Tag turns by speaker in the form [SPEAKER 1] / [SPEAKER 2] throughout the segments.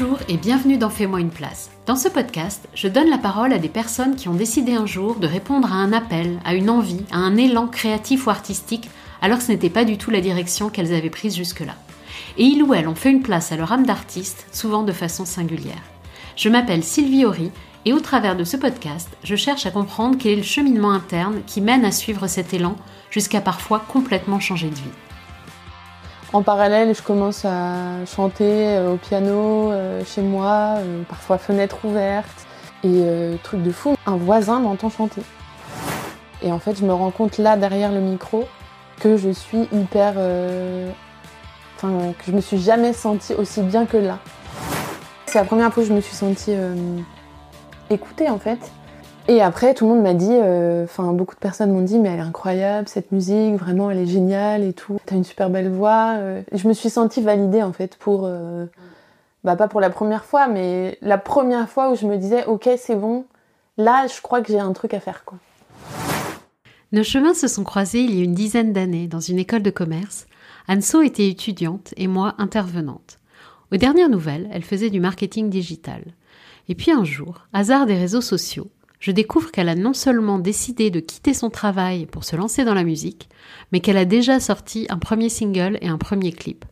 [SPEAKER 1] Bonjour et bienvenue dans Fais-moi une place. Dans ce podcast, je donne la parole à des personnes qui ont décidé un jour de répondre à un appel, à une envie, à un élan créatif ou artistique, alors que ce n'était pas du tout la direction qu'elles avaient prise jusque-là. Et ils ou elles ont fait une place à leur âme d'artiste, souvent de façon singulière. Je m'appelle Sylvie Horry et au travers de ce podcast, je cherche à comprendre quel est le cheminement interne qui mène à suivre cet élan jusqu'à parfois complètement changer de vie.
[SPEAKER 2] En parallèle, je commence à chanter euh, au piano euh, chez moi, euh, parfois fenêtre ouverte. Et truc de fou, un voisin m'entend chanter. Et en fait, je me rends compte là, derrière le micro, que je suis hyper. Enfin, que je me suis jamais sentie aussi bien que là. C'est la première fois que je me suis sentie écoutée en fait. Et après, tout le monde m'a dit, euh, enfin beaucoup de personnes m'ont dit, mais elle est incroyable cette musique, vraiment elle est géniale et tout. T'as une super belle voix. Euh. je me suis sentie validée en fait pour, euh, bah pas pour la première fois, mais la première fois où je me disais, ok c'est bon, là je crois que j'ai un truc à faire quoi.
[SPEAKER 1] Nos chemins se sont croisés il y a une dizaine d'années dans une école de commerce. Anso était étudiante et moi intervenante. Aux dernières nouvelles, elle faisait du marketing digital. Et puis un jour, hasard des réseaux sociaux, je découvre qu'elle a non seulement décidé de quitter son travail pour se lancer dans la musique, mais qu'elle a déjà sorti un premier single et un premier clip.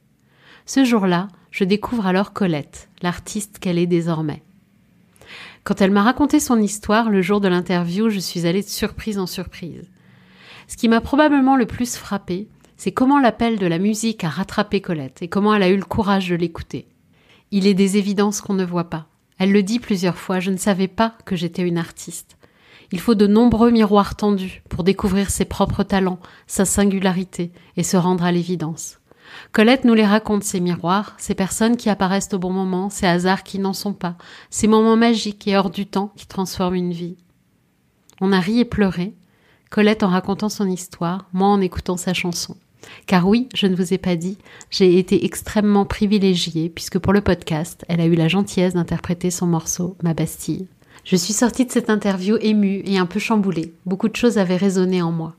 [SPEAKER 1] Ce jour-là, je découvre alors Colette, l'artiste qu'elle est désormais. Quand elle m'a raconté son histoire le jour de l'interview, je suis allée de surprise en surprise. Ce qui m'a probablement le plus frappé, c'est comment l'appel de la musique a rattrapé Colette et comment elle a eu le courage de l'écouter. Il est des évidences qu'on ne voit pas. Elle le dit plusieurs fois, je ne savais pas que j'étais une artiste. Il faut de nombreux miroirs tendus pour découvrir ses propres talents, sa singularité et se rendre à l'évidence. Colette nous les raconte ces miroirs, ces personnes qui apparaissent au bon moment, ces hasards qui n'en sont pas, ces moments magiques et hors du temps qui transforment une vie. On a ri et pleuré, Colette en racontant son histoire, moi en écoutant sa chanson. Car oui, je ne vous ai pas dit, j'ai été extrêmement privilégiée puisque pour le podcast, elle a eu la gentillesse d'interpréter son morceau Ma Bastille. Je suis sortie de cette interview émue et un peu chamboulée. Beaucoup de choses avaient résonné en moi.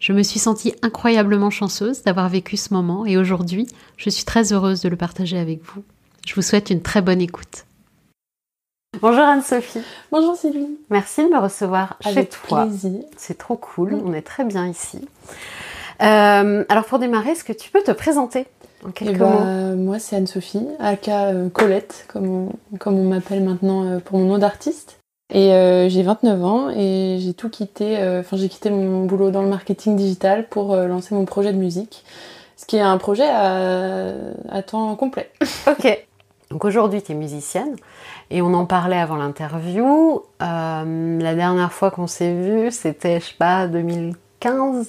[SPEAKER 1] Je me suis sentie incroyablement chanceuse d'avoir vécu ce moment et aujourd'hui, je suis très heureuse de le partager avec vous. Je vous souhaite une très bonne écoute. Bonjour Anne-Sophie.
[SPEAKER 2] Bonjour Sylvie.
[SPEAKER 1] Merci de me recevoir
[SPEAKER 2] avec
[SPEAKER 1] chez toi.
[SPEAKER 2] plaisir.
[SPEAKER 1] C'est trop cool, on est très bien ici. Euh, alors pour démarrer, est-ce que tu peux te présenter en quelques
[SPEAKER 2] eh ben, Moi, c'est Anne-Sophie, aka euh, Colette, comme on, comme on m'appelle maintenant euh, pour mon nom d'artiste. Et j'ai 29 ans et j'ai tout quitté, enfin j'ai quitté mon boulot dans le marketing digital pour lancer mon projet de musique, ce qui est un projet à, à temps complet.
[SPEAKER 1] Ok. Donc aujourd'hui, tu es musicienne et on en parlait avant l'interview. la dernière fois qu'on s'est vu, c'était, je sais pas, 2000 15,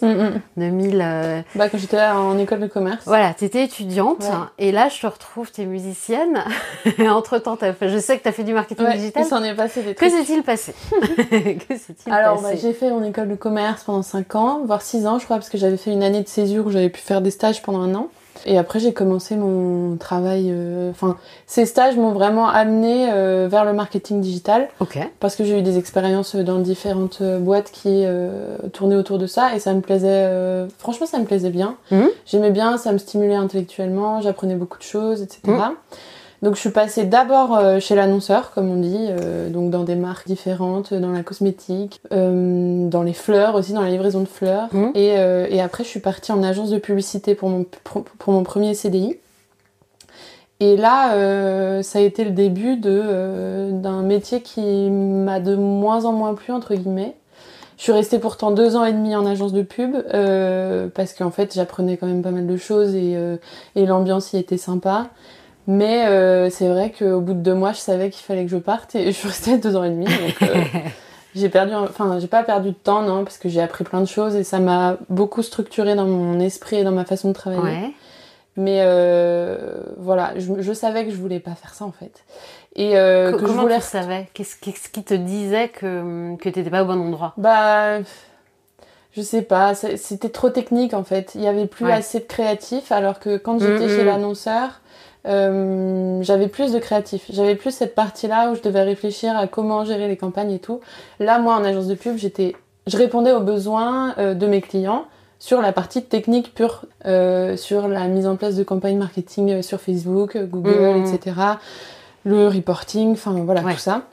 [SPEAKER 1] 2000.
[SPEAKER 2] Bah, quand j'étais en école de commerce.
[SPEAKER 1] Voilà, tu étais étudiante et là je te retrouve, tu es musicienne. et entre temps, je sais que tu as fait du marketing digital.
[SPEAKER 2] s'en est passé des trucs.
[SPEAKER 1] Que s'est-il passé
[SPEAKER 2] Que s'est-il Alors, bah, j'ai fait mon école de commerce pendant 5 ans, voire 6 ans, je crois, parce que j'avais fait une année de césure où j'avais pu faire des stages pendant un an. Et après, j'ai commencé mon travail. Euh, enfin, ces stages m'ont vraiment amené euh, vers le marketing digital.
[SPEAKER 1] Ok.
[SPEAKER 2] Parce que j'ai eu des expériences dans différentes euh, boîtes qui tournaient autour de ça et ça me plaisait. franchement, ça me plaisait bien. Mhm. J'aimais bien, ça me stimulait intellectuellement, j'apprenais beaucoup de choses, etc. Donc je suis passée d'abord euh, chez l'annonceur, comme on dit, euh, donc dans des marques différentes, dans la cosmétique, euh, dans les fleurs aussi, dans la livraison de fleurs. Mmh. Et, et, après je suis partie en agence de publicité pour mon, pour mon premier CDI. Et là, ça a été le début d'un métier qui m'a de moins en moins plu entre guillemets. Je suis restée pourtant deux ans et demi en agence de pub parce qu'en fait j'apprenais quand même pas mal de choses et, et l'ambiance y était sympa. Mais euh, c'est vrai qu'au bout de deux mois, je savais qu'il fallait que je parte et je suis restée deux ans et demi. Donc euh, j'ai perdu, enfin j'ai pas perdu de temps, non, parce que j'ai appris plein de choses et ça m'a beaucoup structuré dans mon esprit et dans ma façon de travailler. Ouais. Mais euh, voilà, je, je, savais que je voulais pas faire ça en fait.
[SPEAKER 1] Et que comment je voulais... tu savais? Qu'est-ce qui te disait que que t'étais pas au bon endroit?
[SPEAKER 2] Bah je sais pas, c'était trop technique en fait. Il y avait plus assez de créatifs, alors que quand j'étais mm, chez mm. l'annonceur, euh, j'avais plus de créatif. J'avais plus cette partie-là où je devais réfléchir à comment gérer les campagnes et tout. Là, moi, en agence de pub, j'étais, je répondais aux besoins euh, de mes clients sur la partie technique pure, euh, sur la mise en place de campagnes marketing sur Facebook, Google, mmh. etc. le reporting, enfin voilà, tout ça.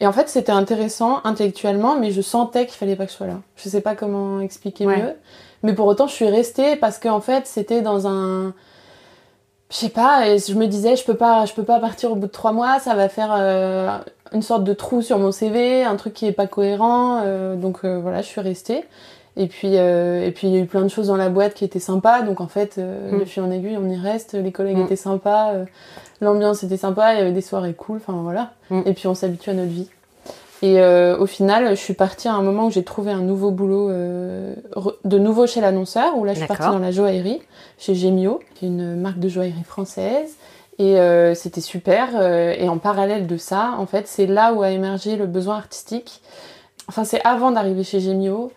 [SPEAKER 2] Et en fait, c'était intéressant intellectuellement, mais je sentais qu'il fallait pas que je sois là. Je sais pas comment expliquer mieux. Mais pour autant, je suis restée parce qu'en fait, c'était dans un. Je sais pas, je me disais, je peux pas, je peux pas partir au bout de trois mois, ça va faire euh, une sorte de trou sur mon CV, un truc qui est pas cohérent. Euh, donc euh, voilà, je suis restée. Et puis, et puis il y a eu plein de choses dans la boîte qui étaient sympas. Donc en fait, mm. de fil en aiguille, on y reste. Les collègues mm. étaient sympas, l'ambiance était sympa, il y avait des soirées cool. Enfin voilà. Mm. Et puis on s'habitue à notre vie. Et euh, au final, je suis partie à un moment où j'ai trouvé un nouveau boulot euh, de nouveau chez l'annonceur, où là je suis partie dans la joaillerie, chez Gemio, qui est une marque de joaillerie française. Et euh, c'était super. et en parallèle de ça, en fait, c'est là où a émergé le besoin artistique. Enfin, c'est avant d'arriver chez Gemio.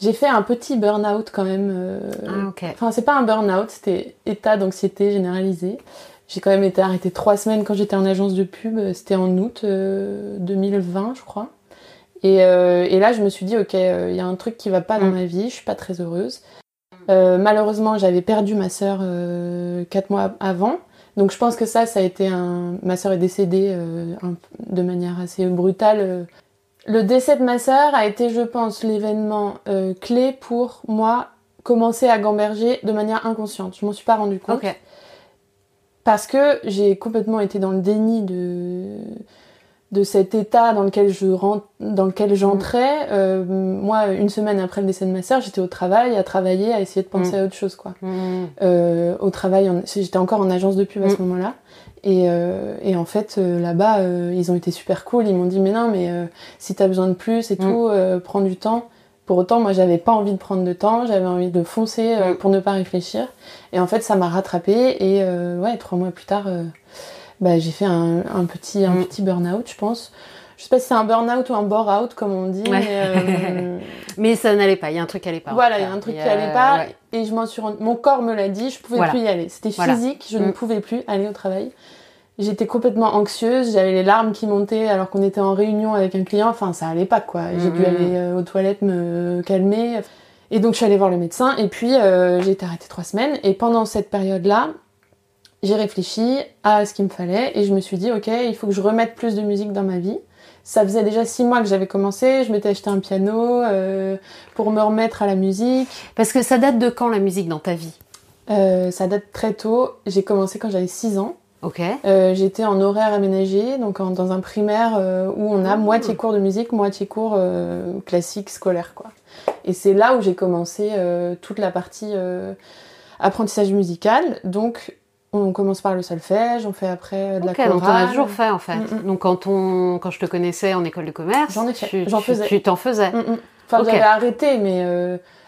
[SPEAKER 2] J'ai fait un petit burn-out quand même.
[SPEAKER 1] Ah, ok.
[SPEAKER 2] Enfin, c'est pas un burn-out, c'était état d'anxiété généralisé. J'ai quand même été arrêtée trois semaines quand j'étais en agence de pub. C'était en août 2020, euh, je crois. Euh, et, là, je me suis dit, ok, euh, il y a un truc qui va pas dans mm. ma vie. Je suis pas très heureuse. malheureusement, j'avais perdu ma sœur quatre mois avant. Donc je pense que ça, ça a été un... Ma sœur est décédée de manière assez brutale. Le décès de ma sœur a été, je pense, l'événement clé pour moi commencer à gamberger de manière inconsciente. Je m'en suis pas rendu compte parce que j'ai complètement été dans le déni de de cet état dans lequel je rentre, dans lequel j'entrais. Euh, moi, une semaine après le décès de ma sœur, j'étais au travail, à travailler, à essayer de penser mm. à autre chose, quoi. Mm. Euh, au travail, j'étais encore en agence de pub à ce mm. moment-là. Et, euh, et, en fait, euh, là-bas, euh, ils ont été super cool. Ils m'ont dit, mais non, mais si t'as besoin de plus et tout, prends du temps. Pour autant, moi, j'avais pas envie de prendre de temps, j'avais envie de foncer euh, pour ne pas réfléchir. Et en fait, ça m'a rattrapé. Et euh, ouais, trois mois plus tard, euh, bah, j'ai fait un, petit, un mm. petit burn-out, je pense. Je sais pas si c'est un burn-out ou un bore-out, comme on dit.
[SPEAKER 1] Mais, ça n'allait pas. Il y a un truc qui allait pas.
[SPEAKER 2] Voilà, il y a un truc qui allait pas. Et je m'en suis rendu... Mon corps me l'a dit, je pouvais plus y aller. C'était physique, je ne mm. pouvais plus aller au travail. J'étais complètement anxieuse, j'avais les larmes qui montaient alors qu'on était en réunion avec un client. Enfin, ça allait pas quoi. J'ai dû mm-hmm. aller euh, aux toilettes me calmer. Et donc, je suis allée voir le médecin et puis euh, j'ai été arrêtée trois semaines. Et pendant cette période-là, j'ai réfléchi à ce qu'il me fallait et je me suis dit, ok, il faut que je remette plus de musique dans ma vie. Ça faisait déjà six mois que j'avais commencé, je m'étais acheté un piano euh, pour me remettre à la musique.
[SPEAKER 1] Parce que ça date de quand la musique dans ta vie?
[SPEAKER 2] Ça date très tôt. J'ai commencé quand j'avais six ans. Euh, j'étais en horaire aménagé, donc dans un primaire euh, où on a moitié cours de musique, moitié cours euh, classique scolaire, quoi. Et c'est là où j'ai commencé toute la partie apprentissage musical. Donc on commence par le solfège, on fait après de la chorale.
[SPEAKER 1] donc on a toujours fait en fait. Mm, mm. Donc quand on, quand je te connaissais en école de commerce,
[SPEAKER 2] j'en ai fait, j'en faisais.
[SPEAKER 1] Tu t'en faisais.
[SPEAKER 2] Mm, enfin j'avais arrêté, mais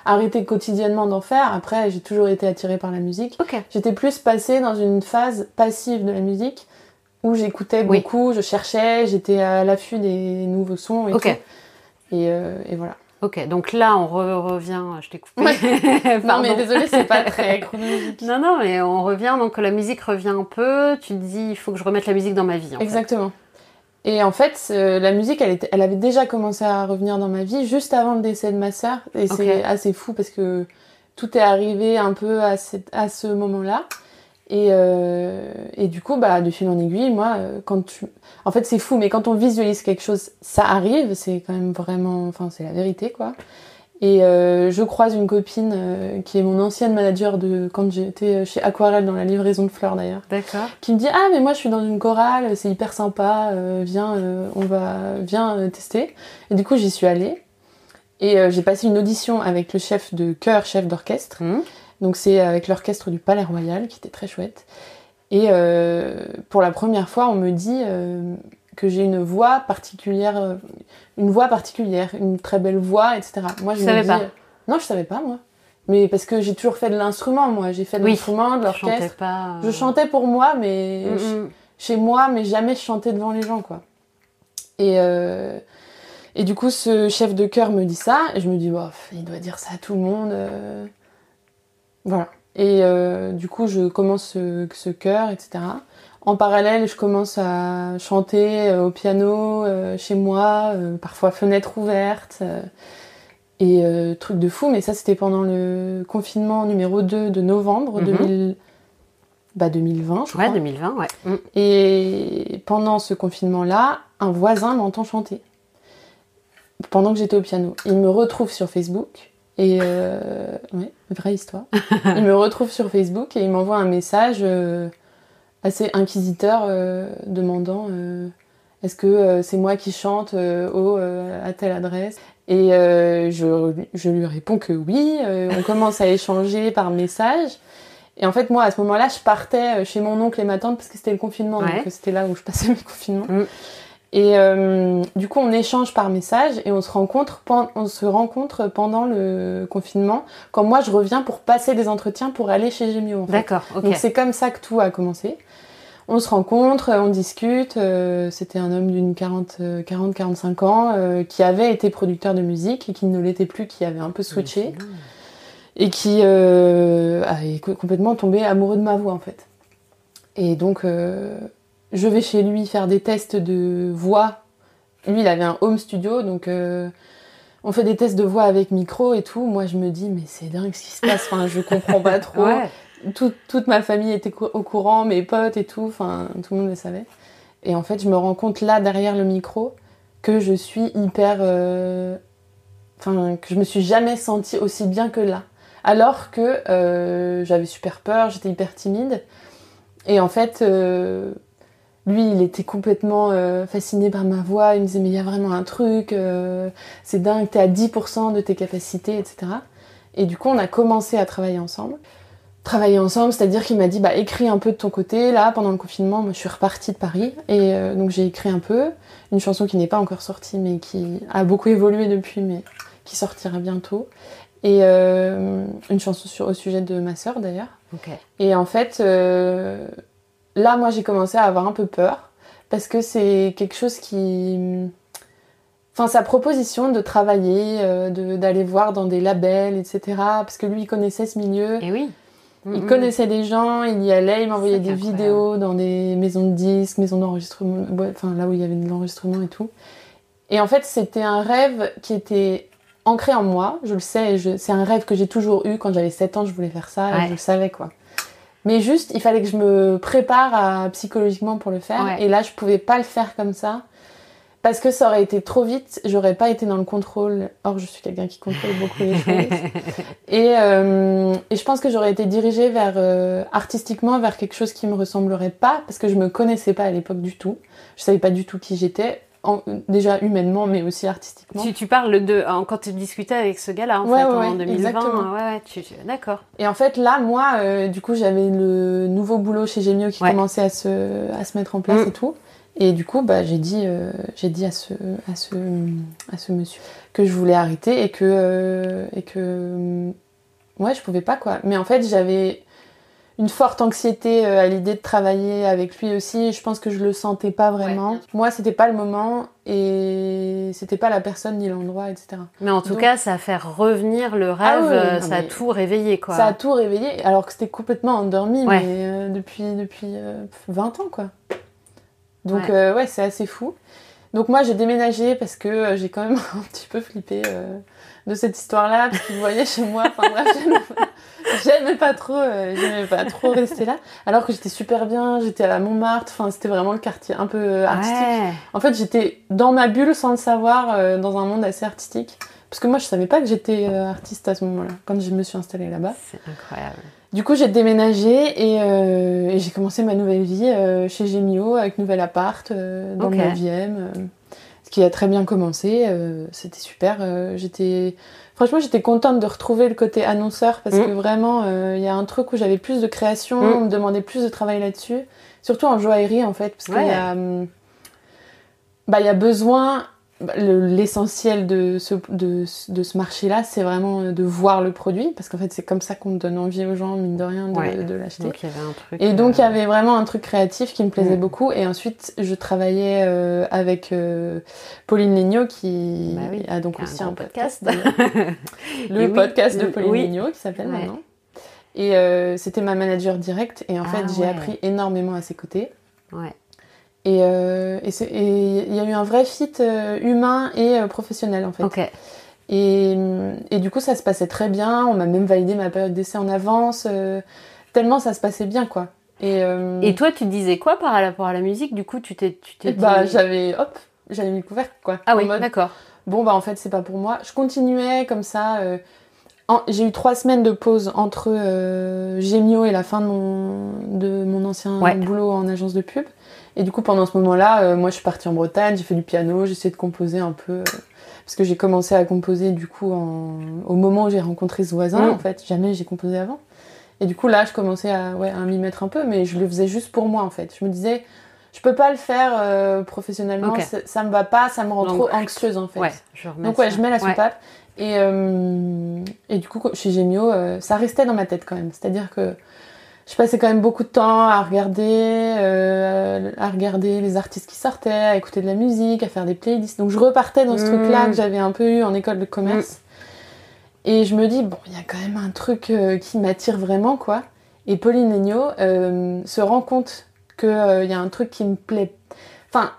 [SPEAKER 2] arrêter quotidiennement d'en faire. Après, j'ai toujours été attirée par la musique. J'étais plus passée dans une phase passive de la musique où j'écoutais beaucoup, je cherchais, j'étais à l'affût des nouveaux sons et tout. Euh, et, voilà.
[SPEAKER 1] Ok, donc là on revient, je t'ai coupé.
[SPEAKER 2] non mais désolé, c'est pas très chronologique.
[SPEAKER 1] Non, non, mais on revient, donc la musique revient un peu, tu te dis il faut que je remette la musique dans ma vie.
[SPEAKER 2] Exactement. Et en fait, la musique, elle, était, elle avait déjà commencé à revenir dans ma vie juste avant le décès de ma sœur. Et c'est assez fou parce que tout est arrivé un peu à, à ce moment-là. Et, euh, et, du coup, bah, de fil en aiguille, moi, euh, quand tu... En fait, c'est fou, mais quand on visualise quelque chose, ça arrive. C'est quand même vraiment... Enfin, c'est la vérité, quoi. Et euh, je croise une copine euh, qui est mon ancienne manager de quand j'étais chez Aquarelle dans la livraison de fleurs d'ailleurs.
[SPEAKER 1] D'accord.
[SPEAKER 2] Qui me dit ah mais moi je suis dans une chorale, c'est hyper sympa, euh, viens on va viens tester. Et du coup j'y suis allée et j'ai passé une audition avec le chef de chœur, chef d'orchestre. Mmh. Donc c'est avec l'orchestre du Palais Royal qui était très chouette. Et pour la première fois on me dit que j'ai une voix particulière, euh, une voix particulière, une très belle voix, etc.
[SPEAKER 1] Moi, je ne savais pas. Euh,
[SPEAKER 2] non, je savais pas moi. Mais parce que j'ai toujours fait de l'instrument, moi. J'ai fait de l'instrument, de l'orchestre.
[SPEAKER 1] pas.
[SPEAKER 2] Je chantais pour moi, mais mm, mm. chez moi, mais jamais je chantais devant les gens, quoi. Et euh, et du coup, ce chef de chœur me dit ça, et je me dis, oh, il doit dire ça à tout le monde. Voilà. Et du coup, je commence ce, ce chœur, etc. En parallèle, je commence à chanter euh, au piano euh, chez moi, euh, parfois fenêtre ouverte. et truc de fou, mais ça c'était pendant le confinement numéro 2 de novembre bah 2020, je crois.
[SPEAKER 1] Ouais, 2020, ouais. Mm.
[SPEAKER 2] Et pendant ce confinement-là, un voisin m'entend chanter. Pendant que j'étais au piano. Il me retrouve sur Facebook. Et euh, ouais, vraie histoire. il me retrouve sur Facebook et il m'envoie un message euh, assez inquisiteur euh, demandant euh, est-ce que euh, c'est moi qui chante au, à telle adresse? Et je, je lui réponds que oui. On commence à échanger par message. Et en fait, moi, à ce moment-là, je partais chez mon oncle et ma tante parce que c'était le confinement.
[SPEAKER 1] Ouais.
[SPEAKER 2] Donc, c'était là où je passais mes confinements.
[SPEAKER 1] Mm.
[SPEAKER 2] Et euh, du coup, on échange par message et on se rencontre, on se rencontre pendant le confinement, quand moi, je reviens pour passer des entretiens pour aller chez. En fait.
[SPEAKER 1] D'accord.
[SPEAKER 2] Donc c'est comme ça que tout a commencé. On se rencontre, on discute. euh, C'était un homme d'une 40-45 ans euh, qui avait été producteur de musique et qui ne l'était plus, qui avait un peu switché et qui euh, est co- complètement tombé amoureux de ma voix en fait. Et donc euh, je vais chez lui faire des tests de voix. Lui il avait un home studio donc euh, on fait des tests de voix avec micro et tout. Moi je me dis mais c'est dingue ce qui se passe. Enfin je comprends pas trop
[SPEAKER 1] Ouais.
[SPEAKER 2] Tout- toute ma famille était au courant, mes potes et tout, enfin tout le monde le savait. Et en fait, je me rends compte là, derrière le micro, que je suis hyper. euh, Enfin, que je me suis jamais sentie aussi bien que là. Alors que euh, j'avais super peur, j'étais hyper timide. Et en fait, euh, lui, il était complètement fasciné par ma voix. Il me disait, mais il y a vraiment un truc, c'est dingue, t'es à 10% de tes capacités, etc. Et du coup, on a commencé à travailler ensemble travailler ensemble, c'est-à-dire qu'il m'a dit bah écris un peu de ton côté. Là, pendant le confinement, moi je suis repartie de Paris et euh, donc j'ai écrit un peu une chanson qui n'est pas encore sortie mais qui a beaucoup évolué depuis, mais qui sortira bientôt. Et euh, une chanson sur, au sujet de ma sœur d'ailleurs.
[SPEAKER 1] Ok.
[SPEAKER 2] Et en fait, euh, là, moi, j'ai commencé à avoir un peu peur parce que c'est quelque chose qui. Enfin, sa proposition de travailler, euh, de- d'aller voir dans des labels, etc. Parce que lui, il connaissait ce milieu.
[SPEAKER 1] Et oui.
[SPEAKER 2] Il
[SPEAKER 1] Mhm.
[SPEAKER 2] connaissait des gens, il y allait, il m'envoyait des
[SPEAKER 1] incroyable.
[SPEAKER 2] vidéos dans des maisons de disques, maisons d'enregistrement, enfin là où il y avait de l'enregistrement et tout. Et en fait, c'était un rêve qui était ancré en moi, je le sais, je- c'est un rêve que j'ai toujours eu. Quand j'avais 7 ans, je voulais faire ça, et je le savais quoi. Mais juste, il fallait que je me prépare à- psychologiquement pour le faire.
[SPEAKER 1] Ouais.
[SPEAKER 2] Et là, je pouvais pas le faire comme ça. Parce que ça aurait été trop vite, j'aurais pas été dans le contrôle. Or, je suis quelqu'un qui contrôle beaucoup les choses. Et, euh, et je pense que j'aurais été dirigée vers euh, artistiquement vers quelque chose qui me ressemblerait pas parce que je me connaissais pas à l'époque du tout. Je savais pas du tout qui j'étais, en- déjà humainement mais aussi artistiquement.
[SPEAKER 1] Tu, tu parles de en- quand tu discutais avec ce gars-là en
[SPEAKER 2] Ouais,
[SPEAKER 1] fait
[SPEAKER 2] ouais,
[SPEAKER 1] en
[SPEAKER 2] ouais,
[SPEAKER 1] 2020.
[SPEAKER 2] exactement.
[SPEAKER 1] Ouais, ouais, tu, tu- d'accord.
[SPEAKER 2] Et en fait là, moi, euh, du coup, j'avais le nouveau boulot chez Gemio qui commençait à se, à se mettre en place
[SPEAKER 1] Mm.
[SPEAKER 2] et tout. Et du coup, bah, j'ai dit, euh, j'ai dit à ce, à ce, à ce monsieur que je voulais arrêter et que, euh, et que, ouais, je pouvais pas quoi. Mais en fait, j'avais une forte anxiété euh, à l'idée de travailler avec lui aussi. Je pense que je le sentais pas vraiment.
[SPEAKER 1] Ouais.
[SPEAKER 2] Moi, c'était pas le moment et c'était pas la personne ni l'endroit, etc.
[SPEAKER 1] Mais en tout
[SPEAKER 2] Donc-
[SPEAKER 1] cas, ça a fait revenir le rêve,
[SPEAKER 2] Ah oui,
[SPEAKER 1] euh,
[SPEAKER 2] non,
[SPEAKER 1] ça a tout réveillé quoi.
[SPEAKER 2] Ça a tout réveillé, alors que c'était complètement endormi,
[SPEAKER 1] Ouais.
[SPEAKER 2] mais euh, depuis, depuis euh, 20 ans, quoi. Donc,
[SPEAKER 1] Ouais.
[SPEAKER 2] euh, ouais, c'est assez fou. Donc, moi, j'ai déménagé parce que euh, j'ai quand même un petit peu flippé euh, de cette histoire-là, parce que vous voyez, chez moi, enfin j'aimais pas- trop, euh, j'aimais pas trop rester là, alors que j'étais super bien, j'étais à Montmartre, enfin, c'était vraiment le quartier un peu artistique.
[SPEAKER 1] Ouais.
[SPEAKER 2] En fait, j'étais dans ma bulle sans le savoir, euh, dans un monde assez artistique. Parce que moi, je savais pas que j'étais artiste à ce moment-là, quand je me suis installée là-bas.
[SPEAKER 1] C'est incroyable.
[SPEAKER 2] Du coup, j'ai déménagé et, euh, et j'ai commencé ma nouvelle vie euh, chez Gemio avec nouvel appart euh, dans le 9e. euh, ce qui a très bien commencé. C'était super. j'étais Franchement, j'étais contente de retrouver le côté annonceur parce
[SPEAKER 1] Mm.
[SPEAKER 2] que vraiment, il y a un truc où j'avais plus de création,
[SPEAKER 1] Mm.
[SPEAKER 2] on me demandait plus de travail là-dessus. Surtout en joaillerie, en fait, parce qu'il
[SPEAKER 1] Ouais.
[SPEAKER 2] y a... hum, Bah, il y a besoin... bah, le- L'essentiel de ce, de, ce- de ce marché-là, c'est vraiment euh, de voir le produit, parce qu'en fait, c'est comme ça qu'on donne envie aux gens, mine de rien, de,
[SPEAKER 1] Ouais.
[SPEAKER 2] de l'acheter.
[SPEAKER 1] Donc un.
[SPEAKER 2] Et donc, il y
[SPEAKER 1] euh,
[SPEAKER 2] avait vraiment un truc créatif qui me plaisait
[SPEAKER 1] Mm.
[SPEAKER 2] beaucoup. Et ensuite, je travaillais euh, avec euh, Pauline qui
[SPEAKER 1] Bah oui,
[SPEAKER 2] a donc
[SPEAKER 1] qui a un
[SPEAKER 2] aussi
[SPEAKER 1] grand
[SPEAKER 2] un podcast. le
[SPEAKER 1] Et oui,
[SPEAKER 2] podcast de Pauline
[SPEAKER 1] oui.
[SPEAKER 2] Legnaud, qui s'appelle
[SPEAKER 1] Ouais.
[SPEAKER 2] maintenant. Et c'était ma manager directe. Et en
[SPEAKER 1] Ah
[SPEAKER 2] fait, j'ai
[SPEAKER 1] ouais.
[SPEAKER 2] appris énormément à ses côtés.
[SPEAKER 1] Ouais.
[SPEAKER 2] Et euh, et il y a eu un vrai fit euh, humain et euh, professionnel, en fait. Et, et du coup, ça se passait très bien. On m'a même validé ma période d'essai en avance. euh, tellement ça se passait bien, quoi. Et, euh,
[SPEAKER 1] Et toi, tu disais quoi par rapport à la musique? Du coup, tu t'es. Tu t'es
[SPEAKER 2] bah, j'avais. Hop, j'avais mis le couvercle, quoi.
[SPEAKER 1] Ah oui,
[SPEAKER 2] mode,
[SPEAKER 1] d'accord.
[SPEAKER 2] Bon, bah, en fait, c'est pas pour moi. Je continuais comme ça. euh, en- J'ai eu trois semaines de pause entre Gemio et la fin de mon, de mon ancien
[SPEAKER 1] Ouais.
[SPEAKER 2] boulot en agence de pub. Et du coup, pendant ce moment-là, euh, moi, je suis partie en Bretagne, j'ai fait du piano, j'ai essayé de composer un peu. euh, parce que j'ai commencé à composer, du coup, en- au moment où j'ai rencontré ce voisin,
[SPEAKER 1] Mm.
[SPEAKER 2] en fait. Jamais j'ai composé avant. Et du coup, là, je commençais à, ouais, à m'y mettre un peu, mais je le faisais juste pour moi, en fait. Je me disais, je peux pas le faire euh, professionnellement, ça, ça me va pas, ça me rend
[SPEAKER 1] Donc,
[SPEAKER 2] trop anxieuse, en fait.
[SPEAKER 1] Ouais, je
[SPEAKER 2] Donc ouais,
[SPEAKER 1] ça.
[SPEAKER 2] je mets la
[SPEAKER 1] Ouais.
[SPEAKER 2] soupape. Et, et du coup, chez Gemio, euh, ça restait dans ma tête quand même. C'est-à-dire que je passais quand même beaucoup de temps à regarder, euh, à regarder les artistes qui sortaient, à écouter de la musique, à faire des playlists. Donc je repartais dans ce truc-là que j'avais un peu eu en école de commerce. Et je me dis, bon, il y a quand même un truc euh, qui m'attire vraiment, quoi. Et Pauline Legnaud euh, se rend compte qu'il y a un truc qui me plaît. Enfin,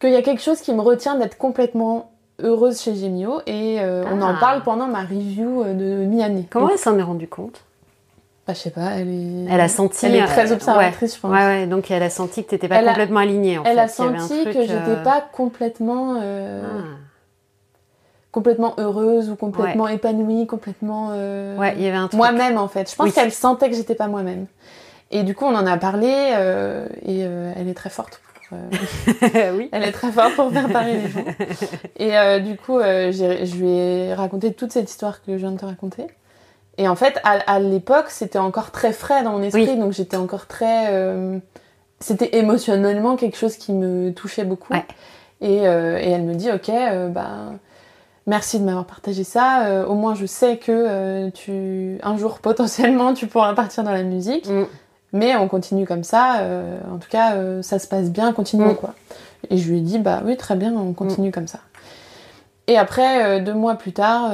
[SPEAKER 2] qu'il y a quelque chose qui me retient d'être complètement heureuse chez Gemio. Et on en
[SPEAKER 1] Ah.
[SPEAKER 2] parle pendant ma review de mi-année.
[SPEAKER 1] Comment elle s'en est rendue compte?
[SPEAKER 2] Bah, je sais pas, elle est.
[SPEAKER 1] Elle a senti.
[SPEAKER 2] Elle est
[SPEAKER 1] euh,
[SPEAKER 2] très observatrice, je pense.
[SPEAKER 1] Ouais, ouais, donc elle a senti que t'étais pas
[SPEAKER 2] Elle a-
[SPEAKER 1] complètement alignée en
[SPEAKER 2] Elle
[SPEAKER 1] fait.
[SPEAKER 2] a senti
[SPEAKER 1] truc,
[SPEAKER 2] que j'étais
[SPEAKER 1] euh,
[SPEAKER 2] pas complètement, euh,
[SPEAKER 1] ah.
[SPEAKER 2] complètement heureuse ou complètement épanouie, complètement euh,
[SPEAKER 1] Ouais, il y avait un truc.
[SPEAKER 2] moi-même en fait. Je pense
[SPEAKER 1] Oui.
[SPEAKER 2] qu'elle sentait que j'étais pas moi-même. Et du coup, on en a parlé euh, et elle est très forte. Euh,
[SPEAKER 1] oui.
[SPEAKER 2] elle est très forte pour faire parler les gens. Et euh, du coup, euh, je lui ai raconté toute cette histoire que je viens de te raconter. Et en fait, à, à l'époque, c'était encore très frais dans mon esprit,
[SPEAKER 1] Oui.
[SPEAKER 2] donc j'étais encore très. euh, c'était émotionnellement quelque chose qui me touchait beaucoup.
[SPEAKER 1] Ouais.
[SPEAKER 2] Et, euh, et elle me dit, ok, euh, bah, merci de m'avoir partagé ça. au moins, je sais que tu, un jour potentiellement, tu pourras partir dans la musique.
[SPEAKER 1] Mm.
[SPEAKER 2] Mais on continue comme ça. en tout cas, ça se passe bien. Continuons
[SPEAKER 1] Mm.
[SPEAKER 2] quoi. Et je lui ai dit, bah oui, très bien, on continue comme ça. Et après, deux mois plus tard,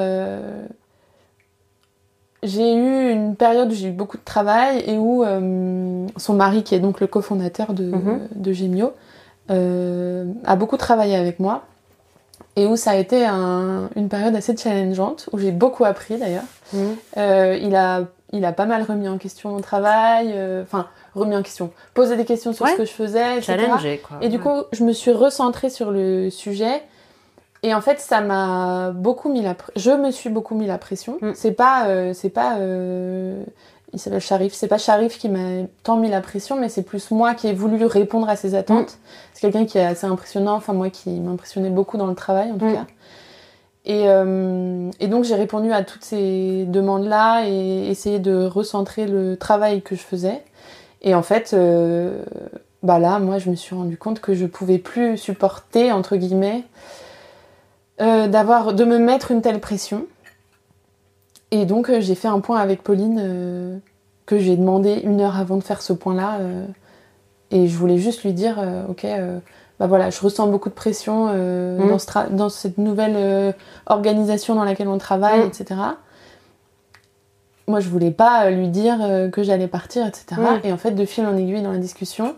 [SPEAKER 2] j'ai eu une période où j'ai eu beaucoup de travail et où euh, son mari, qui est donc le cofondateur de,
[SPEAKER 1] Mhm.
[SPEAKER 2] de Gemio, euh, a beaucoup travaillé avec moi. Et où ça a été un- une période assez challengeante, où j'ai beaucoup appris d'ailleurs.
[SPEAKER 1] Mm.
[SPEAKER 2] Euh, il, a, il a pas mal remis en question mon travail, euh, enfin, remis en question, posé des questions sur
[SPEAKER 1] Ouais.
[SPEAKER 2] ce que je faisais, etc.
[SPEAKER 1] Challenger quoi.
[SPEAKER 2] Et du
[SPEAKER 1] Ouais.
[SPEAKER 2] coup, je me suis recentrée sur le sujet. Et en fait, ça m'a beaucoup mis la... pr- Je me suis beaucoup mis la pression.
[SPEAKER 1] Mm.
[SPEAKER 2] C'est pas... euh, c'est pas... euh, Il s'appelle Sharif. C'est pas Sharif qui m'a tant mis la pression, mais c'est plus moi qui ai voulu répondre à ses attentes. C'est quelqu'un qui est assez impressionnant. Enfin, moi qui m'impressionnait beaucoup dans le travail, en tout
[SPEAKER 1] Mm.
[SPEAKER 2] cas. Et, euh, et donc, j'ai répondu à toutes ces demandes-là et essayé de recentrer le travail que je faisais. Et en fait, bah là, moi, je me suis rendu compte que je pouvais plus supporter, entre guillemets, euh, d'avoir, de me mettre une telle pression. Et donc, euh, j'ai fait un point avec Pauline euh, que j'ai demandé une heure avant de faire ce point-là. et je voulais juste lui dire, ok, bah voilà, je ressens beaucoup de pression euh,
[SPEAKER 1] Mm.
[SPEAKER 2] dans, ce dans cette nouvelle organisation dans laquelle on travaille,
[SPEAKER 1] Mm.
[SPEAKER 2] etc. Moi, je voulais pas lui dire que j'allais partir, etc.
[SPEAKER 1] Mm.
[SPEAKER 2] Et en fait, de fil en aiguille dans la discussion,